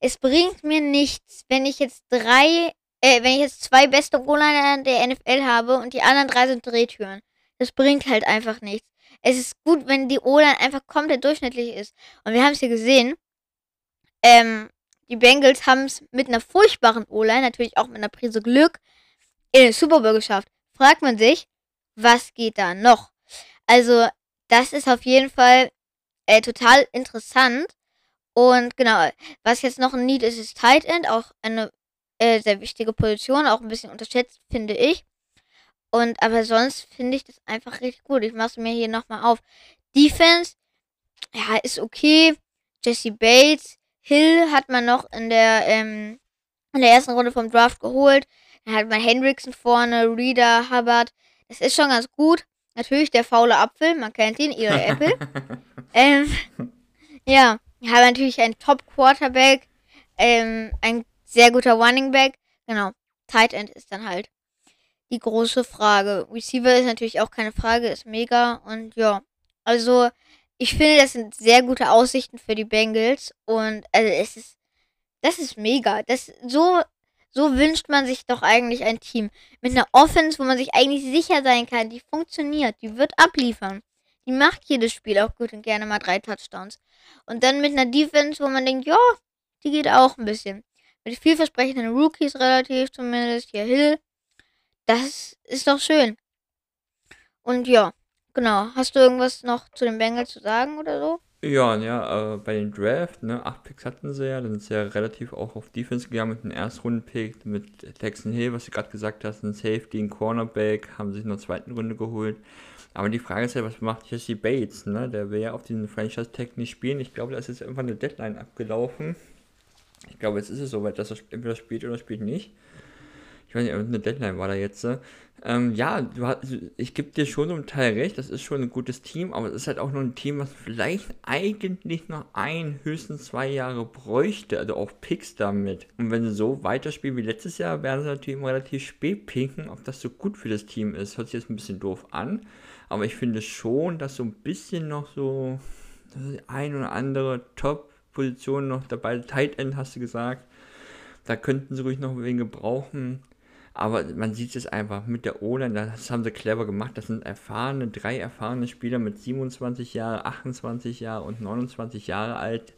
es bringt mir nichts, wenn ich jetzt drei, äh, wenn ich jetzt zwei beste O-Liner der NFL habe und die anderen drei sind Drehtüren. Das bringt halt einfach nichts. Es ist gut, wenn die O-Line einfach komplett durchschnittlich ist. Und wir haben es hier gesehen. Ähm, die Bengals haben es mit einer furchtbaren O-Line, natürlich auch mit einer Prise Glück, in den Super Bowl geschafft. Fragt man sich, was geht da noch? Also, das ist auf jeden Fall äh, total interessant. Und genau, was jetzt noch ein Need ist, ist Tight End, auch eine äh, sehr wichtige Position, auch ein bisschen unterschätzt, finde ich. Und aber sonst finde ich das einfach richtig gut. Ich mache es mir hier nochmal auf. Defense, ja, ist okay. Jesse Bates, Hill hat man noch in der, ähm, in der ersten Runde vom Draft geholt. Dann hat man Hendrickson vorne, Reader, Hubbard. Das ist schon ganz gut. Natürlich der faule Apfel, man kennt ihn, Eli Apple. [laughs] ähm, ja, wir haben natürlich einen Top-Quarterback, ähm, ein sehr guter Running Back. Genau, Tight End ist dann halt die große Frage. Receiver ist natürlich auch keine Frage, ist mega. Und ja, also ich finde, das sind sehr gute Aussichten für die Bengals. Und also es ist, das ist mega. Das so, so wünscht man sich doch eigentlich ein Team mit einer Offense, wo man sich eigentlich sicher sein kann, die funktioniert, die wird abliefern. Die macht jedes Spiel auch gut und gerne mal drei Touchdowns. Und dann mit einer Defense, wo man denkt, ja, die geht auch ein bisschen. Mit vielversprechenden Rookies relativ zumindest. Hier Hill, das ist doch schön. Und ja, genau. Hast du irgendwas noch zu den Bengals zu sagen oder so? Ja, ja, äh, bei den Draft, ne, acht Picks hatten sie ja, dann sind sie ja relativ auch auf Defense gegangen mit einem Erstrunden-Pick, mit Texan Hill, was du gerade gesagt hast, ein Safety, ein Cornerback, haben sich in der zweiten Runde geholt. Aber die Frage ist ja, was macht Jesse Bates, ne? Der will ja auf diesen Franchise-Tag nicht spielen. Ich glaube, da ist jetzt irgendwann eine Deadline abgelaufen. Ich glaube, jetzt ist es soweit, dass er entweder spielt oder spielt nicht ich weiß nicht, eine Deadline war da jetzt. Ähm, ja, hast, ich gebe dir schon zum Teil recht, das ist schon ein gutes Team, aber es ist halt auch nur ein Team, was vielleicht eigentlich noch ein, höchstens zwei Jahre bräuchte, also auch Picks damit. Und wenn sie so weiterspielen wie letztes Jahr, werden sie natürlich relativ spät pinken, ob das so gut für das Team ist. Hört sich jetzt ein bisschen doof an, aber ich finde schon, dass so ein bisschen noch so ein oder andere Top-Position noch dabei, Tight End hast du gesagt, da könnten sie ruhig noch wen gebrauchen. Aber man sieht es einfach mit der O-Line, das haben sie clever gemacht. Das sind erfahrene, drei erfahrene Spieler mit 27 Jahren, 28 Jahre und 29 Jahre alt.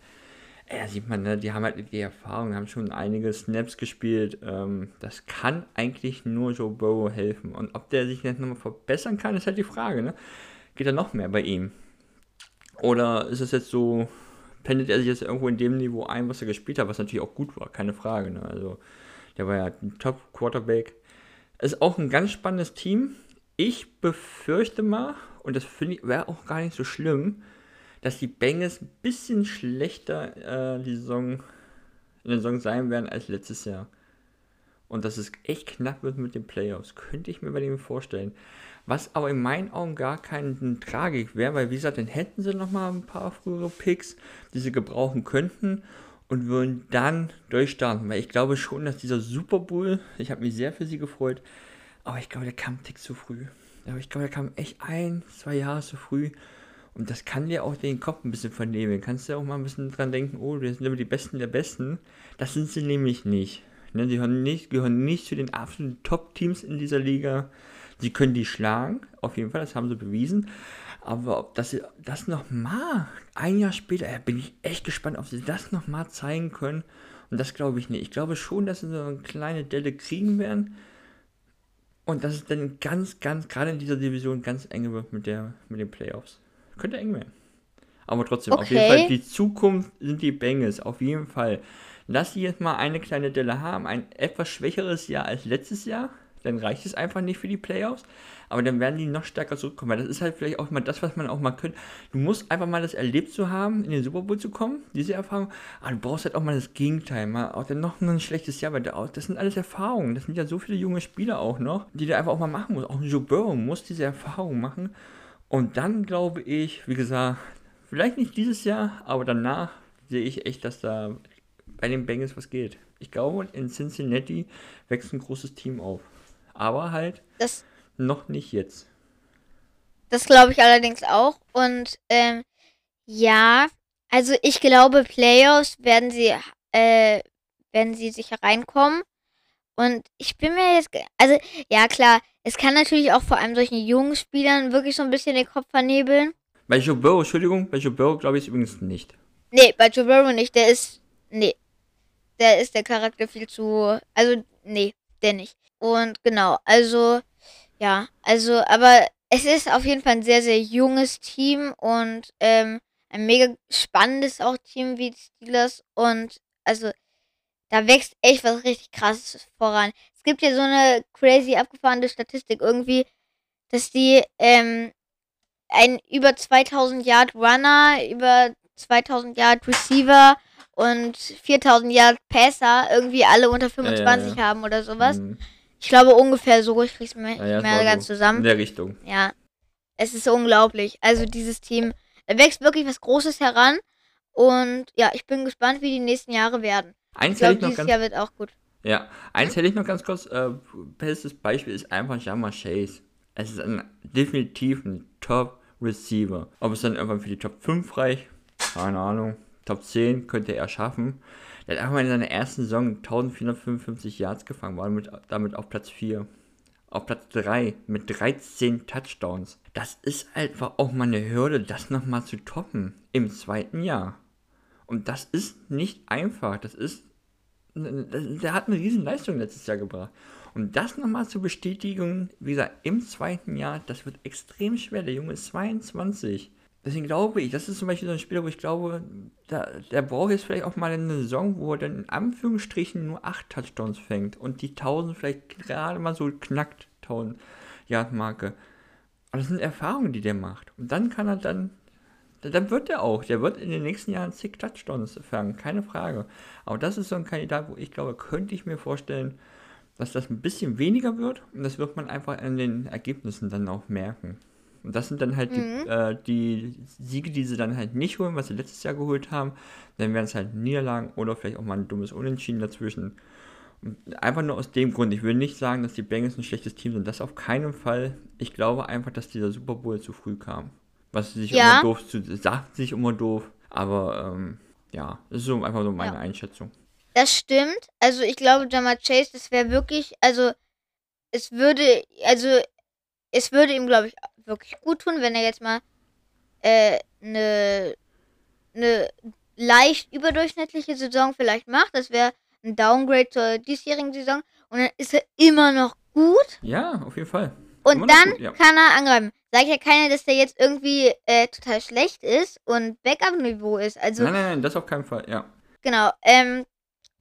Ja, sieht man, ne? die haben halt die Erfahrung, haben schon einige Snaps gespielt. Ähm, das kann eigentlich nur Joe Burrow helfen. Und ob der sich jetzt nochmal verbessern kann, ist halt die Frage. Ne? Geht da noch mehr bei ihm? Oder ist es jetzt so, pendelt er sich jetzt irgendwo in dem Niveau ein, was er gespielt hat, was natürlich auch gut war, keine Frage. Ne? Also der war ja ein Top-Quarterback. Ist auch ein ganz spannendes Team. Ich befürchte mal, und das finde ich wäre auch gar nicht so schlimm, dass die Bengals ein bisschen schlechter äh, die Saison, in der Saison sein werden als letztes Jahr. Und dass es echt knapp wird mit den Playoffs. Könnte ich mir bei dem vorstellen. Was aber in meinen Augen gar keine Tragik wäre, weil wie gesagt, dann hätten sie nochmal ein paar frühere Picks, die sie gebrauchen könnten und würden dann durchstarten. Weil ich glaube schon, dass dieser Super Bowl, ich habe mich sehr für sie gefreut, aber ich glaube, der kam ein Tick zu früh. Aber ich glaube, der kam echt ein, zwei Jahre zu früh. Und das kann dir auch den Kopf ein bisschen vernehmen. Kannst du auch mal ein bisschen dran denken, oh, wir sind aber die Besten der Besten. Das sind sie nämlich nicht. Ne, sie gehören nicht, gehören nicht zu den absoluten Top-Teams in dieser Liga. Sie können die schlagen, auf jeden Fall, das haben sie bewiesen. Aber ob das, das nochmal, ein Jahr später, bin ich echt gespannt, ob sie das nochmal zeigen können Und das glaube ich nicht. Ich glaube schon, dass sie so eine kleine Delle kriegen werden. Und dass es dann ganz, ganz, gerade in dieser Division ganz eng wird mit, der, mit den Playoffs. Könnte eng werden. Aber trotzdem, okay. auf jeden Fall, die Zukunft sind die Bengals, auf jeden Fall. Lass sie jetzt mal eine kleine Delle haben, ein etwas schwächeres Jahr als letztes Jahr, dann reicht es einfach nicht für die Playoffs. Aber dann werden die noch stärker zurückkommen. Weil das ist halt vielleicht auch mal das, was man auch mal könnte. Du musst einfach mal das erlebt zu haben, in den Super Bowl zu kommen, diese Erfahrung. Aber du brauchst halt auch mal das Gegenteil, mal auch dann noch ein schlechtes Jahr, weil das sind alles Erfahrungen. Das sind ja so viele junge Spieler auch noch, die du einfach auch mal machen musst. Auch ein Joe Burrow muss diese Erfahrung machen. Und dann glaube ich, wie gesagt, vielleicht nicht dieses Jahr, aber danach sehe ich echt, dass da bei den Bengals was geht. Ich glaube, in Cincinnati wächst ein großes Team auf. Aber halt das, noch nicht jetzt. Das glaube ich allerdings auch. Und ähm, ja, also ich glaube, Playoffs werden sie, äh, werden sie sicher reinkommen. Und ich bin mir jetzt, also ja klar, es kann natürlich auch vor allem solchen jungen Spielern wirklich so ein bisschen den Kopf vernebeln. Bei Joe Burrow, Entschuldigung, bei Joe Burrow glaube ich übrigens nicht. Nee, bei Joe Burrow nicht, der ist, nee, der ist der Charakter viel zu, also nee, der nicht. Und genau, also ja, also, aber es ist auf jeden Fall ein sehr, sehr junges Team und ähm, ein mega spannendes auch Team wie die Steelers. Und also, da wächst echt was richtig krasses voran. Es gibt ja so eine crazy abgefahrene Statistik irgendwie, dass die ähm, ein über 2000 Yard Runner, über 2000 Yard Receiver und 4000 Yard Passer irgendwie alle unter 25 ja, ja, ja. haben oder sowas. Mhm. Ich glaube ungefähr so, ich krieg's mir ja, mehr ganz so zusammen. In der Richtung. Ja. Es ist unglaublich. Also dieses Team, da wächst wirklich was Großes heran. Und ja, ich bin gespannt, wie die nächsten Jahre werden. Eins ich glaube, dieses Jahr wird auch gut. Ja, eins hätte ich noch ganz kurz. Äh, bestes Beispiel ist einfach Jammer Chase. Es ist ein, definitiv ein Top-Receiver. Ob es dann irgendwann für die Top 5 reicht, keine Ahnung. Top 10 könnte er schaffen. Er hat einfach in seiner ersten Saison 1455 Yards gefangen, war damit, damit auf Platz 4. Auf Platz 3 mit 13 Touchdowns. Das ist einfach auch mal eine Hürde, das nochmal zu toppen im zweiten Jahr. Und das ist nicht einfach. Das ist. Der hat eine riesen Leistung letztes Jahr gebracht. Und das nochmal zu bestätigen, wie gesagt, im zweiten Jahr, das wird extrem schwer. Der Junge ist 22. Deswegen glaube ich, das ist zum Beispiel so ein Spieler, wo ich glaube, da, der braucht jetzt vielleicht auch mal eine Saison, wo er dann in Anführungsstrichen nur 8 Touchdowns fängt und die 1000 vielleicht gerade mal so knackt, 1000 Yard Marke. Aber das sind Erfahrungen, die der macht. Und dann kann er dann, dann wird er auch, der wird in den nächsten Jahren zig Touchdowns fangen, keine Frage. Aber das ist so ein Kandidat, wo ich glaube, könnte ich mir vorstellen, dass das ein bisschen weniger wird und das wird man einfach an den Ergebnissen dann auch merken. Und das sind dann halt mhm. die, äh, die, Siege, die sie dann halt nicht holen, was sie letztes Jahr geholt haben. Dann wären es halt Niederlagen oder vielleicht auch mal ein dummes Unentschieden dazwischen. Und einfach nur aus dem Grund. Ich will nicht sagen, dass die Bengals ein schlechtes Team sind. Das auf keinen Fall. Ich glaube einfach, dass dieser Super Bowl zu früh kam. Was sich ja. immer doof zu, sagt sich immer doof. Aber ähm, ja, das ist so einfach so meine ja. Einschätzung. Das stimmt. Also ich glaube, Jammer Chase, das wäre wirklich, also es würde, also es würde ihm, glaube ich, wirklich gut tun, wenn er jetzt mal eine äh, ne, ne leicht überdurchschnittliche Saison vielleicht macht. Das wäre ein Downgrade zur diesjährigen Saison. Und dann ist er immer noch gut. Ja, auf jeden Fall. Und dann gut, ja. kann er angreifen. Sag ja keiner, dass der jetzt irgendwie äh, total schlecht ist und Backup-Niveau ist. Also, nein, nein, nein, das auf keinen Fall, ja. Genau. Ähm,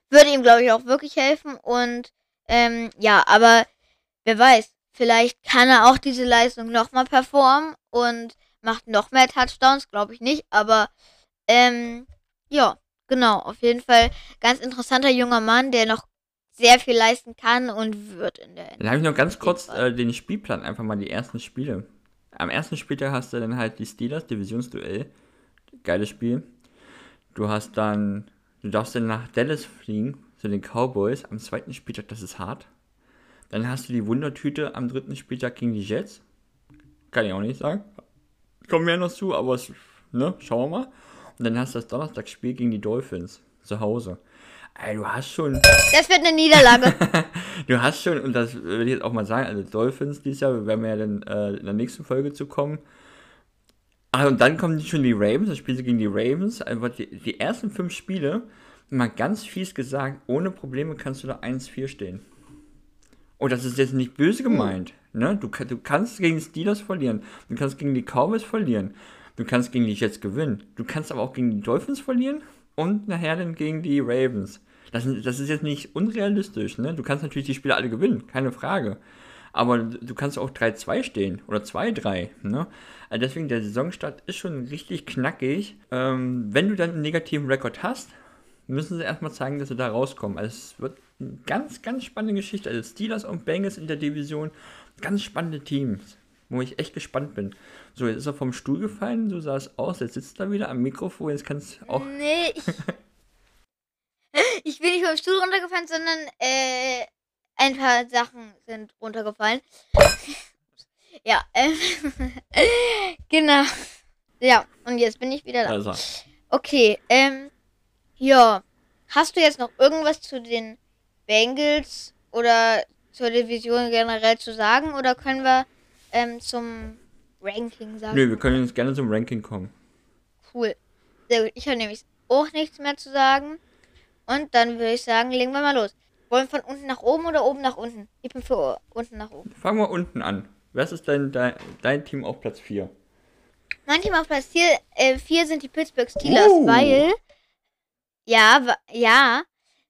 würde ihm, glaube ich, auch wirklich helfen. Und ähm, ja, aber wer weiß, Vielleicht kann er auch diese Leistung nochmal performen und macht noch mehr Touchdowns, glaube ich nicht. Aber ähm, ja, genau, auf jeden Fall ganz interessanter junger Mann, der noch sehr viel leisten kann und wird in der. Dann habe ich noch ganz kurz äh, den Spielplan, einfach mal die ersten Spiele. Am ersten Spieltag hast du dann halt die Steelers, Divisionsduell. Geiles Spiel. Du hast dann, du darfst dann nach Dallas fliegen, zu den Cowboys. Am zweiten Spieltag, das ist hart. Dann hast du die Wundertüte am dritten Spieltag gegen die Jets. Kann ich auch nicht sagen. Kommen wir ja noch zu, aber es, ne, schauen wir mal. Und dann hast du das Donnerstagsspiel gegen die Dolphins zu Hause. Ey, du hast schon. Das wird eine Niederlage. [laughs] du hast schon, und das würde ich jetzt auch mal sagen, also Dolphins dieses Jahr, werden wir ja dann äh, in der nächsten Folge zu kommen. Ach, und dann kommen schon die Ravens, das Spiel gegen die Ravens. Einfach die, die ersten fünf Spiele mal ganz fies gesagt, ohne Probleme kannst du da 1-4 stehen. Und oh, das ist jetzt nicht böse gemeint. Ne? Du, du kannst gegen die Steelers verlieren. Du kannst gegen die Cowboys verlieren. Du kannst gegen die Jets gewinnen. Du kannst aber auch gegen die Dolphins verlieren und nachher dann gegen die Ravens. Das, das ist jetzt nicht unrealistisch. Ne? Du kannst natürlich die Spiele alle gewinnen, keine Frage. Aber du kannst auch 3-2 stehen oder 2-3. Ne? Also deswegen, der Saisonstart ist schon richtig knackig. Ähm, wenn du dann einen negativen Rekord hast, müssen sie erstmal zeigen, dass sie da rauskommen. Also es wird eine ganz, ganz spannende Geschichte. Also Steelers und Bengals in der Division, ganz spannende Teams, wo ich echt gespannt bin. So, jetzt ist er vom Stuhl gefallen, so sah es aus. Jetzt sitzt er wieder am Mikrofon, jetzt kannst du auch. Nee, ich, [laughs] ich bin nicht vom Stuhl runtergefallen, sondern äh, ein paar Sachen sind runtergefallen. [laughs] ja, äh, [laughs] genau. Ja, und jetzt bin ich wieder da. Also. Okay, ähm, ja. Hast du jetzt noch irgendwas zu den Bengals oder zur Division generell zu sagen oder können wir ähm, zum Ranking sagen? Nö, wir können jetzt gerne zum Ranking kommen. Cool. Sehr gut. Ich habe nämlich auch nichts mehr zu sagen. Und dann würde ich sagen, legen wir mal los. Wollen wir von unten nach oben oder oben nach unten? Ich bin für unten nach oben. Fangen wir unten an. Was ist denn dein, dein Team auf Platz 4? Mein Team auf Platz 4 äh, sind die Pittsburgh Steelers, uh. weil ja, ja,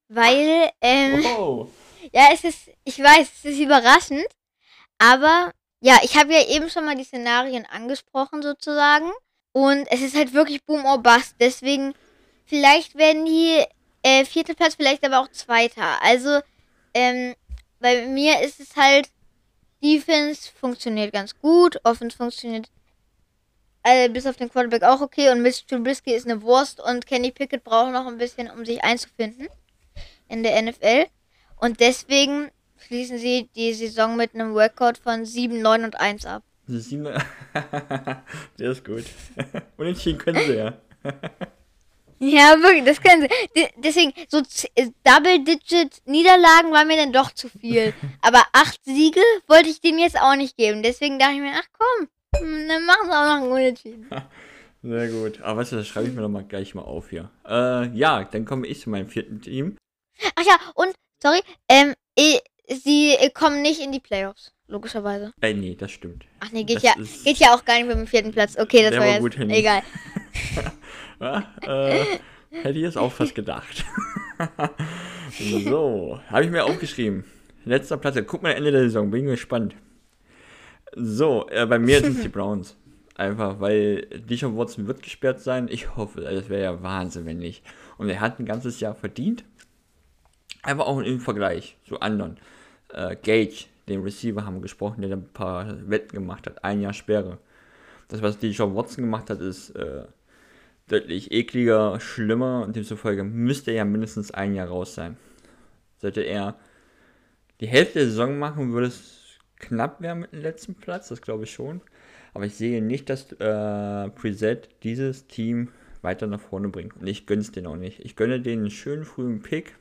weil, ähm, oh. ja, es ist, ich weiß, es ist überraschend, aber ja, ich habe ja eben schon mal die Szenarien angesprochen sozusagen und es ist halt wirklich Boom or Bust, deswegen vielleicht werden die äh, vierte Platz, vielleicht aber auch zweiter. Also, ähm, bei mir ist es halt, Defense funktioniert ganz gut, Offense funktioniert äh, bis auf den Quarterback auch okay und Mitch Trubisky ist eine Wurst und Kenny Pickett braucht noch ein bisschen, um sich einzufinden in der NFL. Und deswegen schließen sie die Saison mit einem Rekord von 7, 9 und 1 ab. [laughs] der ist gut. [laughs] Unentschieden können sie ja. [laughs] ja, wirklich, das können sie. Deswegen, so äh, Double-Digit-Niederlagen war mir dann doch zu viel. [laughs] Aber acht Siege wollte ich denen jetzt auch nicht geben. Deswegen dachte ich mir, ach komm, hm, dann machen sie auch noch einen Unentschieden. [laughs] Sehr gut. Aber weißt du, das schreibe ich mir doch mal gleich mal auf hier. Äh, ja, dann komme ich zu meinem vierten Team. Ach ja, und, sorry, ähm, sie kommen nicht in die Playoffs, logischerweise. Äh, nee, das stimmt. Ach nee, geht, ja, geht ja auch gar nicht mit dem vierten Platz. Okay, das war, war jetzt gut egal. [laughs] ja, äh, hätte ich jetzt auch fast gedacht. [laughs] so, habe ich mir aufgeschrieben. Letzter Platz. Guck mal, Ende der Saison. Bin gespannt. So, äh, bei mir sind es die [laughs] Browns. Einfach, weil Dijon Watson wird gesperrt sein. Ich hoffe, das wäre ja Wahnsinn, wenn nicht. Und er hat ein ganzes Jahr verdient. Einfach auch im Vergleich zu anderen. Äh, Gage, den Receiver, haben wir gesprochen, der ein paar Wetten gemacht hat. Ein Jahr Sperre. Das, was Dijon Watson gemacht hat, ist äh, deutlich ekliger, schlimmer und demzufolge müsste er ja mindestens ein Jahr raus sein. Sollte er die Hälfte der Saison machen, würde es knapp wäre mit dem letzten Platz, das glaube ich schon. Aber ich sehe nicht, dass äh, Preset dieses Team weiter nach vorne bringt. Und ich gönne es denen auch nicht. Ich gönne denen einen schönen frühen Pick,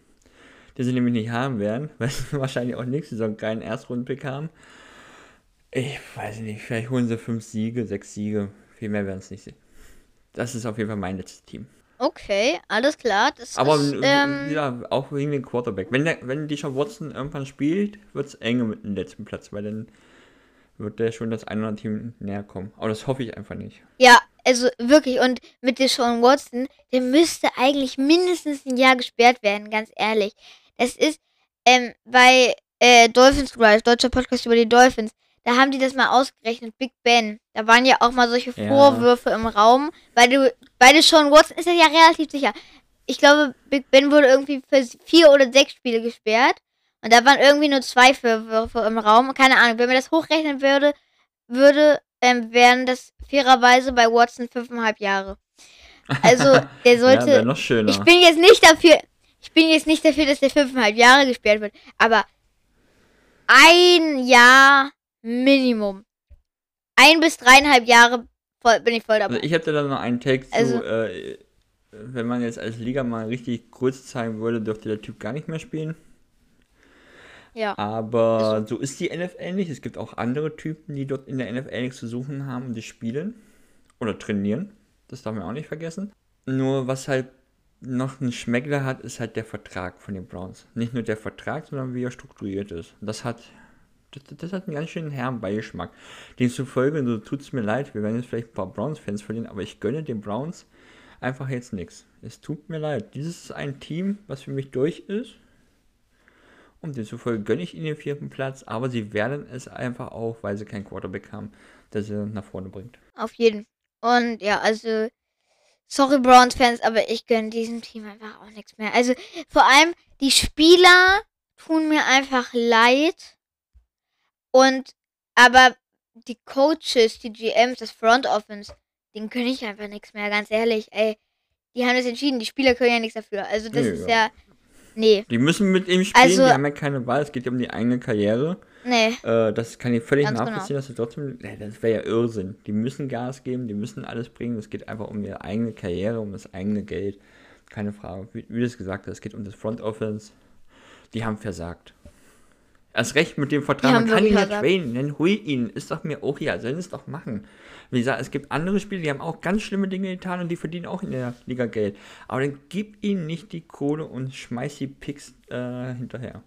den sie nämlich nicht haben werden, [laughs] weil sie wahrscheinlich auch nächste Saison keinen Erstrunden-Pick haben. Ich weiß nicht, vielleicht holen sie fünf Siege, sechs Siege. Viel mehr werden es nicht sehen. Das ist auf jeden Fall mein letztes Team. Okay, alles klar. Das Aber ist, ähm, ja, auch wegen dem Quarterback. Wenn, der, wenn Deshaun Watson irgendwann spielt, wird es enge mit dem letzten Platz, weil dann wird der schon das eine oder andere Team näher kommen. Aber das hoffe ich einfach nicht. Ja, also wirklich. Und mit Deshaun Watson, der müsste eigentlich mindestens ein Jahr gesperrt werden, ganz ehrlich. Das ist ähm, bei äh, Dolphins Drive, deutscher Podcast über die Dolphins, da haben die das mal ausgerechnet, Big Ben. Da waren ja auch mal solche ja. Vorwürfe im Raum, weil du, beide schon Watson ist ja relativ sicher. Ich glaube, Big Ben wurde irgendwie für vier oder sechs Spiele gesperrt. Und da waren irgendwie nur zwei Vorwürfe im Raum. Keine Ahnung, wenn man das hochrechnen würde, würde, ähm, wären das fairerweise bei Watson fünfeinhalb Jahre. Also, [laughs] der sollte. ja, noch schöner. Ich bin jetzt nicht dafür. Ich bin jetzt nicht dafür, dass der fünfeinhalb Jahre gesperrt wird. Aber ein Jahr Minimum. Ein bis dreieinhalb Jahre voll, bin ich voll dabei. Also ich hätte da noch einen Text also, zu, äh, wenn man jetzt als Liga mal richtig kurz zeigen würde, dürfte der Typ gar nicht mehr spielen. Ja. Aber also. so ist die NFL nicht. Es gibt auch andere Typen, die dort in der NFL nichts zu suchen haben und die spielen oder trainieren. Das darf man auch nicht vergessen. Nur was halt noch einen Schmeckler hat, ist halt der Vertrag von den Browns. Nicht nur der Vertrag, sondern wie er strukturiert ist. Das hat, das, das hat einen ganz schönen herben Beigeschmack. Demzufolge, so tut es mir leid, wir werden jetzt vielleicht ein paar Browns-Fans verlieren, aber ich gönne den Browns einfach jetzt nichts. Es tut mir leid. Dieses ist ein Team, was für mich durch ist. Und demzufolge gönne ich ihnen den vierten Platz, aber sie werden es einfach auch, weil sie keinen Quarterback haben, der sie nach vorne bringt. Auf jeden. Und ja, also, sorry Browns-Fans, aber ich gönne diesem Team einfach auch nichts mehr. Also, vor allem, die Spieler tun mir einfach leid. Und, aber die Coaches, die GMs, das Front Office, denen gönne ich einfach nichts mehr, ganz ehrlich. Ey, die haben das entschieden, die Spieler können ja nichts dafür. Also, das nee, ist ja. ja Nee. Die müssen mit ihm spielen, also, die haben ja keine Wahl, es geht ja um die eigene Karriere. Nee. Äh, das kann ich völlig Ganz nachvollziehen, genau. dass sie trotzdem. Das wäre ja Irrsinn. Die müssen Gas geben, die müssen alles bringen. Es geht einfach um ihre eigene Karriere, um das eigene Geld. Keine Frage. Wie, wie du es gesagt hast, es geht um das Front Office. Die haben versagt. Erst recht mit dem Vertrag. Man kann ihn ja trainen, dann hol ihn. Ist doch mir auch ja, sollen es doch machen. Wie gesagt, es gibt andere Spiele, die haben auch ganz schlimme Dinge getan und die verdienen auch in der Liga Geld. Aber dann gib ihnen nicht die Kohle und schmeiß die Picks äh, hinterher.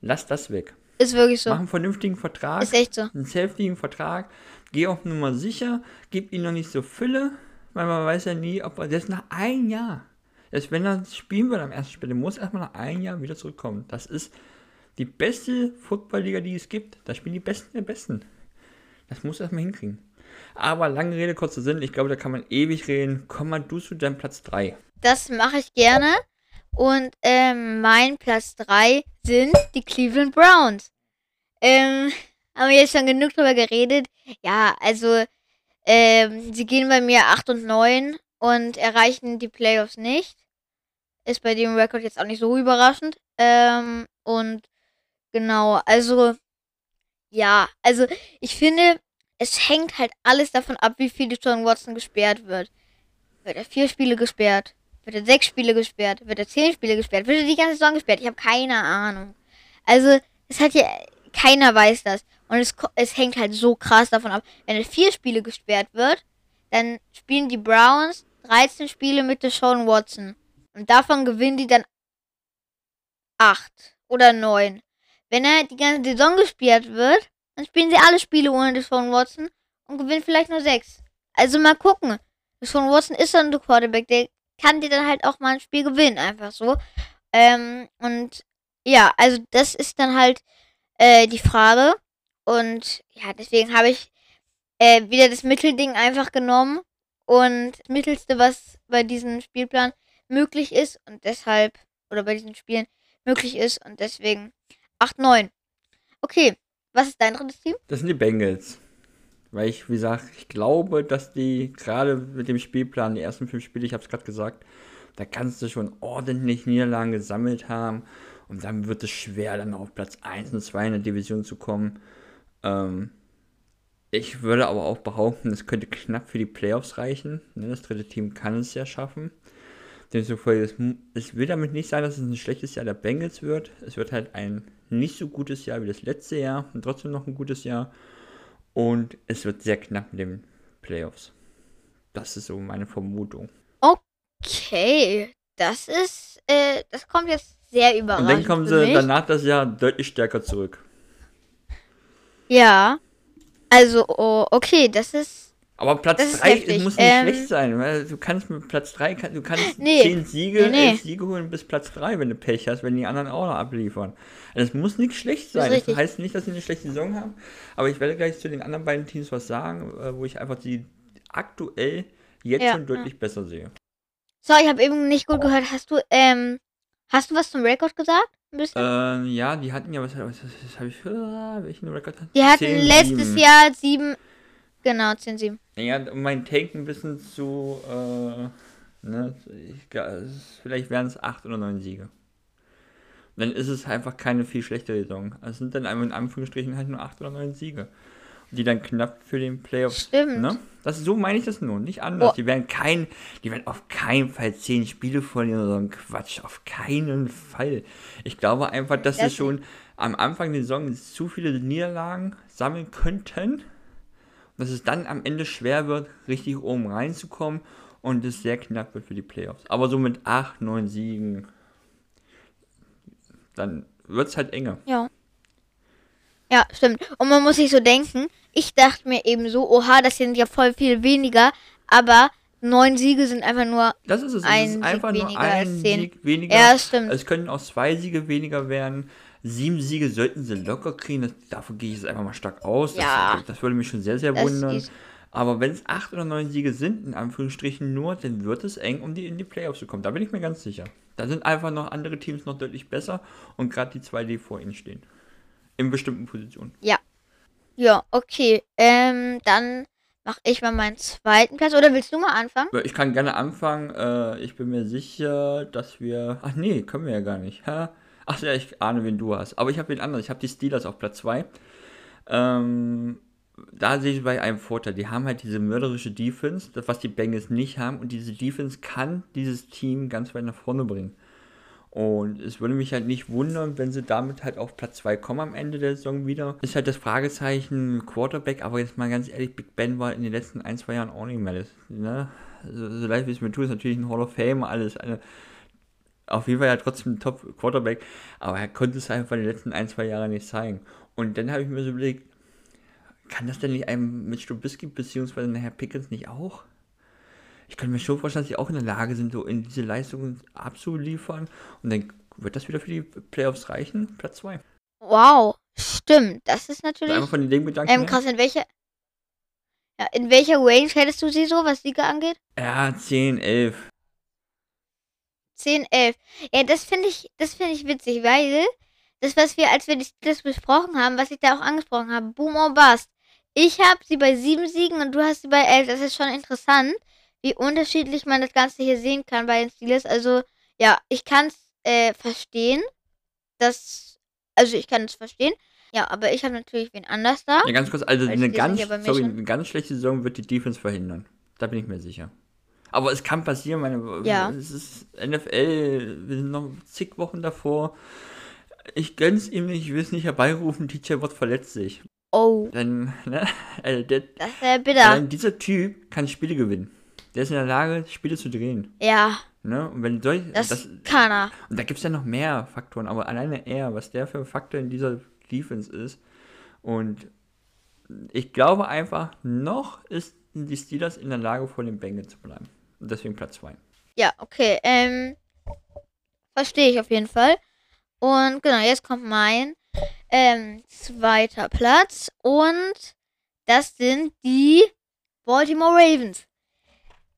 Lass das weg. Ist wirklich so. Mach einen vernünftigen Vertrag. Ist echt so. Einen safetigen Vertrag. Geh auf Nummer sicher. Gib ihnen noch nicht so Fülle, weil man weiß ja nie, ob er selbst nach einem Jahr, erst wenn er spielen wird am ersten Spiel, muss erstmal nach einem Jahr wieder zurückkommen. Das ist die beste Footballliga, die es gibt. Da spielen die Besten der Besten. Das muss erstmal hinkriegen. Aber lange Rede, kurzer Sinn. Ich glaube, da kann man ewig reden. Komm mal du zu deinem Platz 3. Das mache ich gerne. Und ähm, mein Platz 3 sind die Cleveland Browns. Ähm, haben wir jetzt schon genug drüber geredet. Ja, also ähm, sie gehen bei mir 8 und 9 und erreichen die Playoffs nicht. Ist bei dem Rekord jetzt auch nicht so überraschend. Ähm, und genau, also ja, also ich finde, es hängt halt alles davon ab, wie viel John Watson gesperrt wird. Wird er vier Spiele gesperrt? Wird er sechs Spiele gesperrt? Wird er zehn Spiele gesperrt? Wird er die ganze Saison gesperrt? Ich habe keine Ahnung. Also, es hat ja, keiner weiß das. Und es, es hängt halt so krass davon ab. Wenn er vier Spiele gesperrt wird, dann spielen die Browns 13 Spiele mit Deshaun Watson. Und davon gewinnen die dann acht oder neun. Wenn er die ganze Saison gesperrt wird, dann spielen sie alle Spiele ohne Deshaun Watson und gewinnen vielleicht nur sechs. Also mal gucken. Deshaun Watson ist dann der Quarterback, der kann dir dann halt auch mal ein Spiel gewinnen, einfach so. Ähm, und ja, also das ist dann halt äh, die Frage. Und ja, deswegen habe ich äh, wieder das Mittelding einfach genommen. Und das Mittelste, was bei diesem Spielplan möglich ist und deshalb, oder bei diesen Spielen möglich ist und deswegen 8-9. Okay, was ist dein drittes Team? Das sind die Bengals. Weil ich, wie gesagt, ich glaube, dass die gerade mit dem Spielplan, die ersten fünf Spiele, ich habe es gerade gesagt, da kannst du schon ordentlich Niederlagen gesammelt haben. Und dann wird es schwer, dann auf Platz 1 und 2 in der Division zu kommen. Ähm, ich würde aber auch behaupten, es könnte knapp für die Playoffs reichen. Ne, das dritte Team kann es ja schaffen. Demzufolge, es, es will damit nicht sein, dass es ein schlechtes Jahr der Bengals wird. Es wird halt ein nicht so gutes Jahr wie das letzte Jahr und trotzdem noch ein gutes Jahr. Und es wird sehr knapp mit den Playoffs. Das ist so meine Vermutung. Okay, das ist, äh, das kommt jetzt sehr überraschend. Und dann kommen sie danach das Jahr deutlich stärker zurück. Ja. Also, oh, okay, das ist aber Platz 3 muss nicht ähm, schlecht sein. Weil du kannst mit Platz 3, du kannst nee, 10 Siege, nee, nee. 11 Siege holen bis Platz 3, wenn du Pech hast, wenn die anderen auch noch abliefern. Also es muss nicht schlecht sein. Das, das, heißt nicht, dass sie eine schlechte Saison haben. Aber ich werde gleich zu den anderen beiden Teams was sagen, äh, wo ich einfach die aktuell jetzt ja, schon deutlich ja. besser sehe. So, ich habe eben nicht gut gehört. Hast du, ähm, hast du was zum Rekord gesagt? Äh, ja, die hatten ja, was, was, was habe ich für, welchen Rekord? Die hatten 10, letztes 7. Jahr 7, Genau, 10-7. Ja, um mein Take ein bisschen zu, äh, ne, ich, vielleicht wären es 8 oder 9 Siege. dann ist es einfach keine viel schlechtere Saison. Es sind dann einfach in Anführungsstrichen halt nur 8 oder 9 Siege. Die dann knapp für den Playoffs. Stimmt. Ne? Das, so meine ich das nur, nicht anders. Oh. Die werden kein, die werden auf keinen Fall 10 Spiele verlieren oder so ein Quatsch. Auf keinen Fall. Ich glaube einfach, dass das sie schon am Anfang der Saison zu viele Niederlagen sammeln könnten dass es dann am Ende schwer wird, richtig oben reinzukommen und es sehr knapp wird für die Playoffs. Aber so mit 8, 9 Siegen, dann wird es halt enger. Ja. Ja, stimmt. Und man muss sich so denken, ich dachte mir eben so, oha, das sind ja voll viel weniger, aber neun Siege sind einfach nur Das ist es. ein es ist Sieg einfach nur weniger als ein zehn. Sieg weniger. Ja, stimmt. Es können auch zwei Siege weniger werden. Sieben Siege sollten sie locker kriegen. Das, davon gehe ich jetzt einfach mal stark aus. Ja. Das, das würde mich schon sehr, sehr Das wundern. Aber wenn es acht oder neun Siege sind, in Anführungsstrichen nur, dann wird es eng, um die in die Playoffs zu kommen. Da bin ich mir ganz sicher. Da sind einfach noch andere Teams noch deutlich besser und gerade die zwei, die vor ihnen stehen. In bestimmten Positionen. Ja, okay. Ähm, dann mache ich mal meinen zweiten Platz. Oder willst du mal anfangen? Ich kann gerne anfangen. Äh, ich bin mir sicher, dass wir. Ach nee, können wir ja gar nicht. Ha? Ach ja, ich ahne, wen du hast. Aber ich habe den anderen. Ich habe die Steelers auf Platz 2. Ähm, da sehe ich bei einem Vorteil. Die haben halt diese mörderische Defense, das was die Bengals nicht haben. Und diese Defense kann dieses Team ganz weit nach vorne bringen. Und es würde mich halt nicht wundern, wenn sie damit halt auf Platz 2 kommen am Ende der Saison wieder. Ist halt das Fragezeichen Quarterback, aber jetzt mal ganz ehrlich, Big Ben war in den letzten ein, zwei Jahren auch nicht mehr das. Ne? So, so leid wie es mir tut, ist natürlich ein Hall of Fame, alles. Eine, auf jeden Fall ja trotzdem ein Top Quarterback, aber er konnte es einfach in den letzten ein, zwei Jahren nicht zeigen. Und dann habe ich mir so überlegt, kann das denn nicht einem mit Strubisky beziehungsweise nachher Pickens nicht auch? Ich könnte mir schon vorstellen, dass sie auch in der Lage sind, so in diese Leistungen abzuliefern. Und dann wird das wieder für die Playoffs reichen. Platz 2. Wow, stimmt. Das ist natürlich Einfach von dem Gedanken. ähm, krass. In welcher, ja, in welcher Range hättest du sie so, was Siege angeht? Ja, 10, 11. 10, 11. Ja, das finde ich, das finde ich witzig, weil das, was wir, als wir die Steelers besprochen haben, was ich da auch angesprochen habe, Boom or Bust. Ich habe sie bei sieben Siegen und du hast sie bei elf. Das ist schon interessant, wie unterschiedlich man das Ganze hier sehen kann bei den Steelers. Also, ja, ich kann es äh, verstehen, dass, also ich kann es verstehen. Ja, aber ich habe natürlich wen anders da. Ja, ganz kurz, also eine ganz, sorry, eine ganz schlechte Saison wird die Defense verhindern. Da bin ich mir sicher. Aber es kann passieren, meine, Ja. es ist NFL, wir sind noch zig Wochen davor. Ich gönn's ihm nicht, ich will es nicht herbeirufen, TJ Watt verletzt sich. Oh, Dann, ne, also der, das wäre bitter. allein dieser Typ kann Spiele gewinnen. Der ist in der Lage, Spiele zu drehen. Ja, Ne? Und wenn solch, das, das, kann er. und da gibt es ja noch mehr Faktoren, aber alleine er, was der für ein Faktor in dieser Defense ist. Und ich glaube einfach, noch ist die Steelers in der Lage, vor den Bengals zu bleiben. Deswegen Platz 2. Ja, okay. Ähm, verstehe ich auf jeden Fall. Und genau, jetzt kommt mein ähm, zweiter Platz. Und das sind die Baltimore Ravens.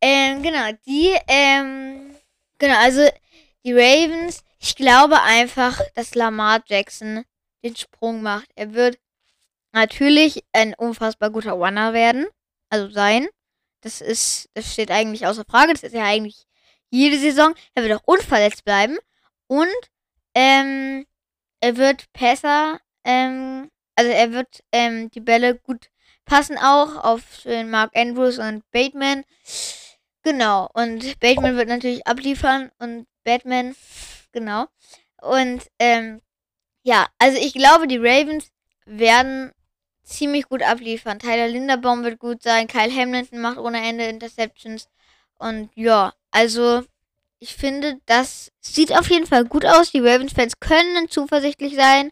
Ähm, genau, die, ähm, genau, also die Ravens, ich glaube einfach, dass Lamar Jackson den Sprung macht. Er wird natürlich ein unfassbar guter Runner werden, also sein. Das ist, das steht eigentlich außer Frage. Das ist ja eigentlich jede Saison. Er wird auch unverletzt bleiben. Und ähm, er wird Pässer, ähm, also er wird ähm, die Bälle gut passen auch auf Mark Andrews und Bateman. Genau. Und Bateman wird natürlich abliefern und Batman, genau. Und ähm, ja, also ich glaube, die Ravens werden ziemlich gut abliefern. Tyler Linderbaum wird gut sein. Kyle Hamilton macht ohne Ende Interceptions. Und ja, also ich finde, das sieht auf jeden Fall gut aus. Die Ravens-Fans können zuversichtlich sein.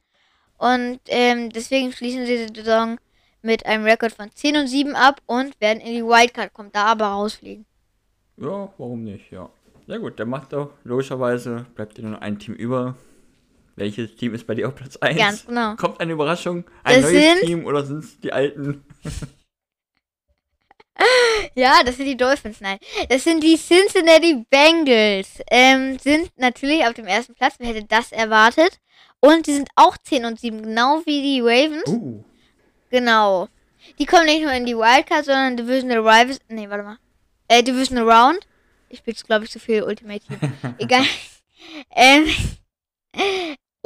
Und ähm, deswegen schließen sie die Saison mit einem Rekord von 10 und 7 ab und werden in die Wildcard kommen, da aber rausfliegen. Ja, warum nicht, ja. Sehr gut, der macht doch logischerweise, bleibt dir nur ein Team über. Welches Team ist bei dir auf Platz 1? Ganz genau. Kommt eine Überraschung? Ein Das neues Team oder sind es die alten? [laughs] Ja, das sind die Dolphins, nein. Das sind die Cincinnati Bengals. Ähm, sind natürlich auf dem ersten Platz. Wer hätte das erwartet? Und die sind auch 10 und 7, genau wie die Ravens. Uh, Genau. Die kommen nicht nur in die Wildcard, sondern Divisional Rivals. Nee, warte mal. Äh, Divisional Round. Ich spiele glaube ich, zu viel Ultimate Team. [laughs] Egal. ähm,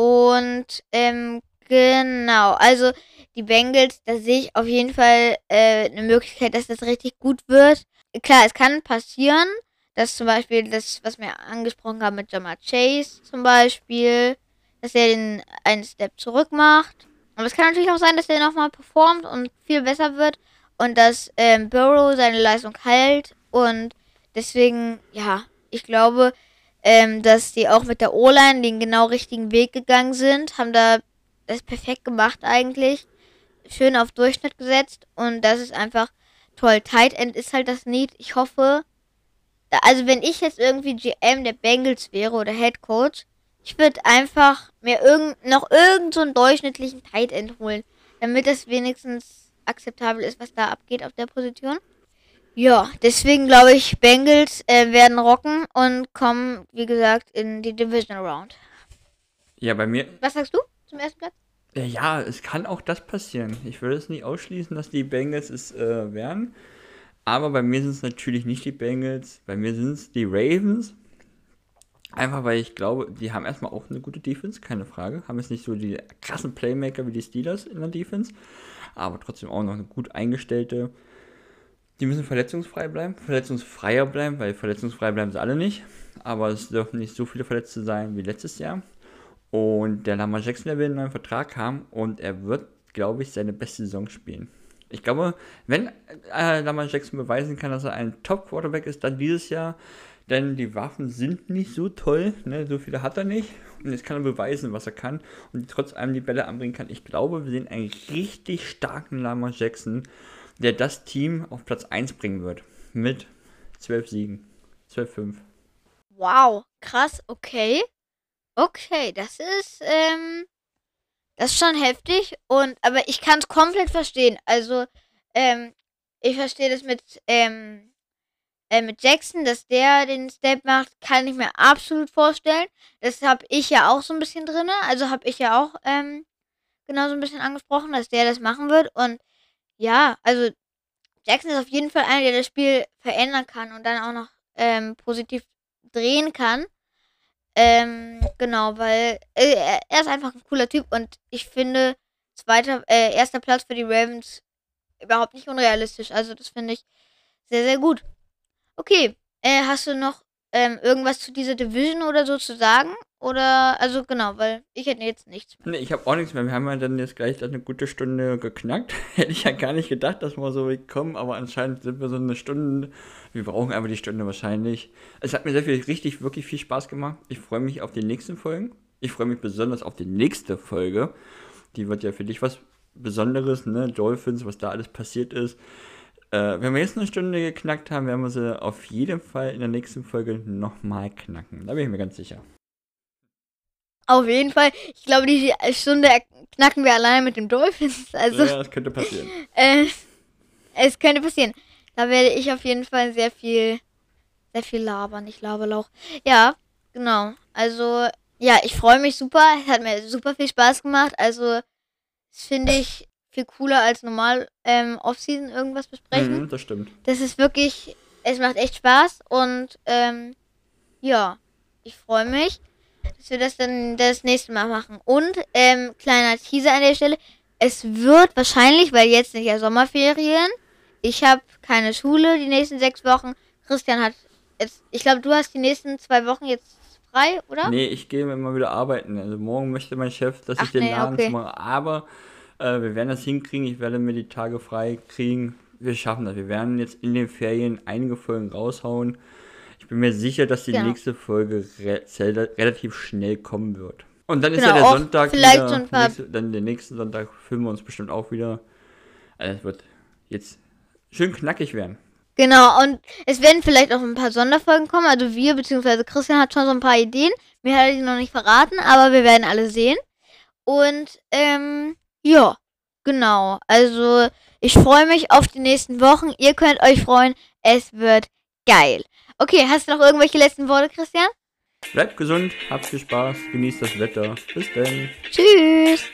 und, ähm, genau. Also, die Bengals, da sehe ich auf jeden Fall äh, eine Möglichkeit, dass das richtig gut wird. Klar, es kann passieren, dass zum Beispiel das, was wir angesprochen haben mit Jamar Chase zum Beispiel, dass er den einen Step zurück macht. Aber es kann natürlich auch sein, dass er nochmal performt und viel besser wird und dass ähm, Burrow seine Leistung hält und deswegen, ja, ich glaube, ähm, dass die auch mit der O-Line den genau richtigen Weg gegangen sind, haben da das perfekt gemacht eigentlich, schön auf Durchschnitt gesetzt und das ist einfach toll. Tight End ist halt das Need. Ich hoffe, da, also wenn ich jetzt irgendwie GM der Bengals wäre oder Head Coach, ich würde einfach mir irgend, noch irgend so einen durchschnittlichen Tight End holen, damit das wenigstens akzeptabel ist, was da abgeht auf der Position. Ja, deswegen glaube ich, Bengals äh, werden rocken und kommen, wie gesagt, in die Divisional Round. Ja, bei mir. Was sagst du zum ersten Platz? Ja, es kann auch das passieren. Ich würde es nicht ausschließen, dass die Bengals es äh, werden. Aber bei mir sind es natürlich nicht die Bengals. Bei mir sind es die Ravens. Einfach weil ich glaube, die haben erstmal auch eine gute Defense, keine Frage. Haben jetzt nicht so die krassen Playmaker wie die Steelers in der Defense. Aber trotzdem auch noch eine gut eingestellte. Die müssen verletzungsfrei bleiben, verletzungsfreier bleiben, weil verletzungsfrei bleiben sie alle nicht. Aber es dürfen nicht so viele Verletzte sein wie letztes Jahr. Und der Lamar Jackson, der will einen neuen Vertrag haben und er wird, glaube ich, seine beste Saison spielen. Ich glaube, wenn äh, Lamar Jackson beweisen kann, dass er ein Top-Quarterback ist, dann dieses Jahr, denn die Waffen sind nicht so toll, ne? so viele hat er nicht. Und jetzt kann er beweisen, was er kann und trotz allem die Bälle anbringen kann. Ich glaube, wir sehen einen richtig starken Lamar Jackson der das Team auf Platz 1 bringen wird. Mit 12 Siegen. 12-5. Wow, krass, okay. Okay, das ist, ähm, das ist schon heftig. Und, aber ich kann es komplett verstehen. Also, ähm, ich verstehe das mit, ähm, äh, mit Jackson, dass der den Step macht, kann ich mir absolut vorstellen. Das habe ich ja auch so ein bisschen drin. Also habe ich ja auch, ähm, genau so ein bisschen angesprochen, dass der das machen wird. Und ja, also Jackson ist auf jeden Fall einer, der das Spiel verändern kann und dann auch noch ähm, positiv drehen kann. Ähm, genau, weil äh, er ist einfach ein cooler Typ und ich finde zweiter, äh, erster Platz für die Ravens überhaupt nicht unrealistisch. Also das finde ich sehr, sehr gut. Okay, äh, hast du noch ähm, irgendwas zu dieser Division oder so zu sagen? Oder, also genau, weil ich hätte jetzt nichts mehr. Nee, ich habe auch nichts mehr. Wir haben ja dann jetzt gleich eine gute Stunde geknackt. [laughs] hätte ich ja gar nicht gedacht, dass wir so weit kommen, aber anscheinend sind wir so eine Stunde. Wir brauchen einfach die Stunde wahrscheinlich. Es hat mir sehr viel, richtig, wirklich viel Spaß gemacht. Ich freue mich auf die nächsten Folgen. Ich freue mich besonders auf die nächste Folge. Die wird ja für dich was Besonderes, ne? Dolphins, was da alles passiert ist. Äh, wenn wir jetzt eine Stunde geknackt haben, werden wir sie auf jeden Fall in der nächsten Folge nochmal knacken. Da bin ich mir ganz sicher. Auf jeden Fall. Ich glaube, die Stunde knacken wir allein mit dem Dolphins. [laughs] Also, ja, das könnte passieren. [laughs] Äh, es könnte passieren. Da werde ich auf jeden Fall sehr viel, sehr viel labern. Ich Laberlauch. Ja, genau. Also, ja, ich freue mich super. Es hat mir super viel Spaß gemacht. Also, das finde ich viel cooler als normal ähm, Offseason irgendwas besprechen. Mhm, das stimmt. Das ist wirklich, es macht echt Spaß und ähm, ja, ich freue mich dass wir das dann das nächste Mal machen. Und, ähm, kleiner Teaser an der Stelle. Es wird wahrscheinlich, weil jetzt sind ja Sommerferien. Ich habe keine Schule die nächsten sechs Wochen. Christian hat jetzt, ich glaube, du hast die nächsten zwei Wochen jetzt frei, oder? Nee, ich gehe immer wieder arbeiten. Also morgen möchte mein Chef, dass Ach, ich den nee, Laden okay. mache. Aber äh, wir werden das hinkriegen. Ich werde mir die Tage frei kriegen. Wir schaffen das. Wir werden jetzt in den Ferien einige Folgen raushauen bin mir sicher, dass die genau. nächste Folge re relativ schnell kommen wird. Und dann genau, ist ja der Sonntag vielleicht wieder, schon nächste, dann den nächsten Sonntag filmen wir uns bestimmt auch wieder. Also es wird jetzt schön knackig werden. Genau, und es werden vielleicht auch ein paar Sonderfolgen kommen. Also wir, beziehungsweise Christian hat schon so ein paar Ideen. Mir hat er die noch nicht verraten, aber wir werden alle sehen. Und, ähm, ja, genau. Also, ich freue mich auf die nächsten Wochen. Ihr könnt euch freuen. Es wird geil. Okay, hast du noch irgendwelche letzten Worte, Christian? Bleibt gesund, habt viel Spaß, genießt das Wetter. Bis dann. Tschüss.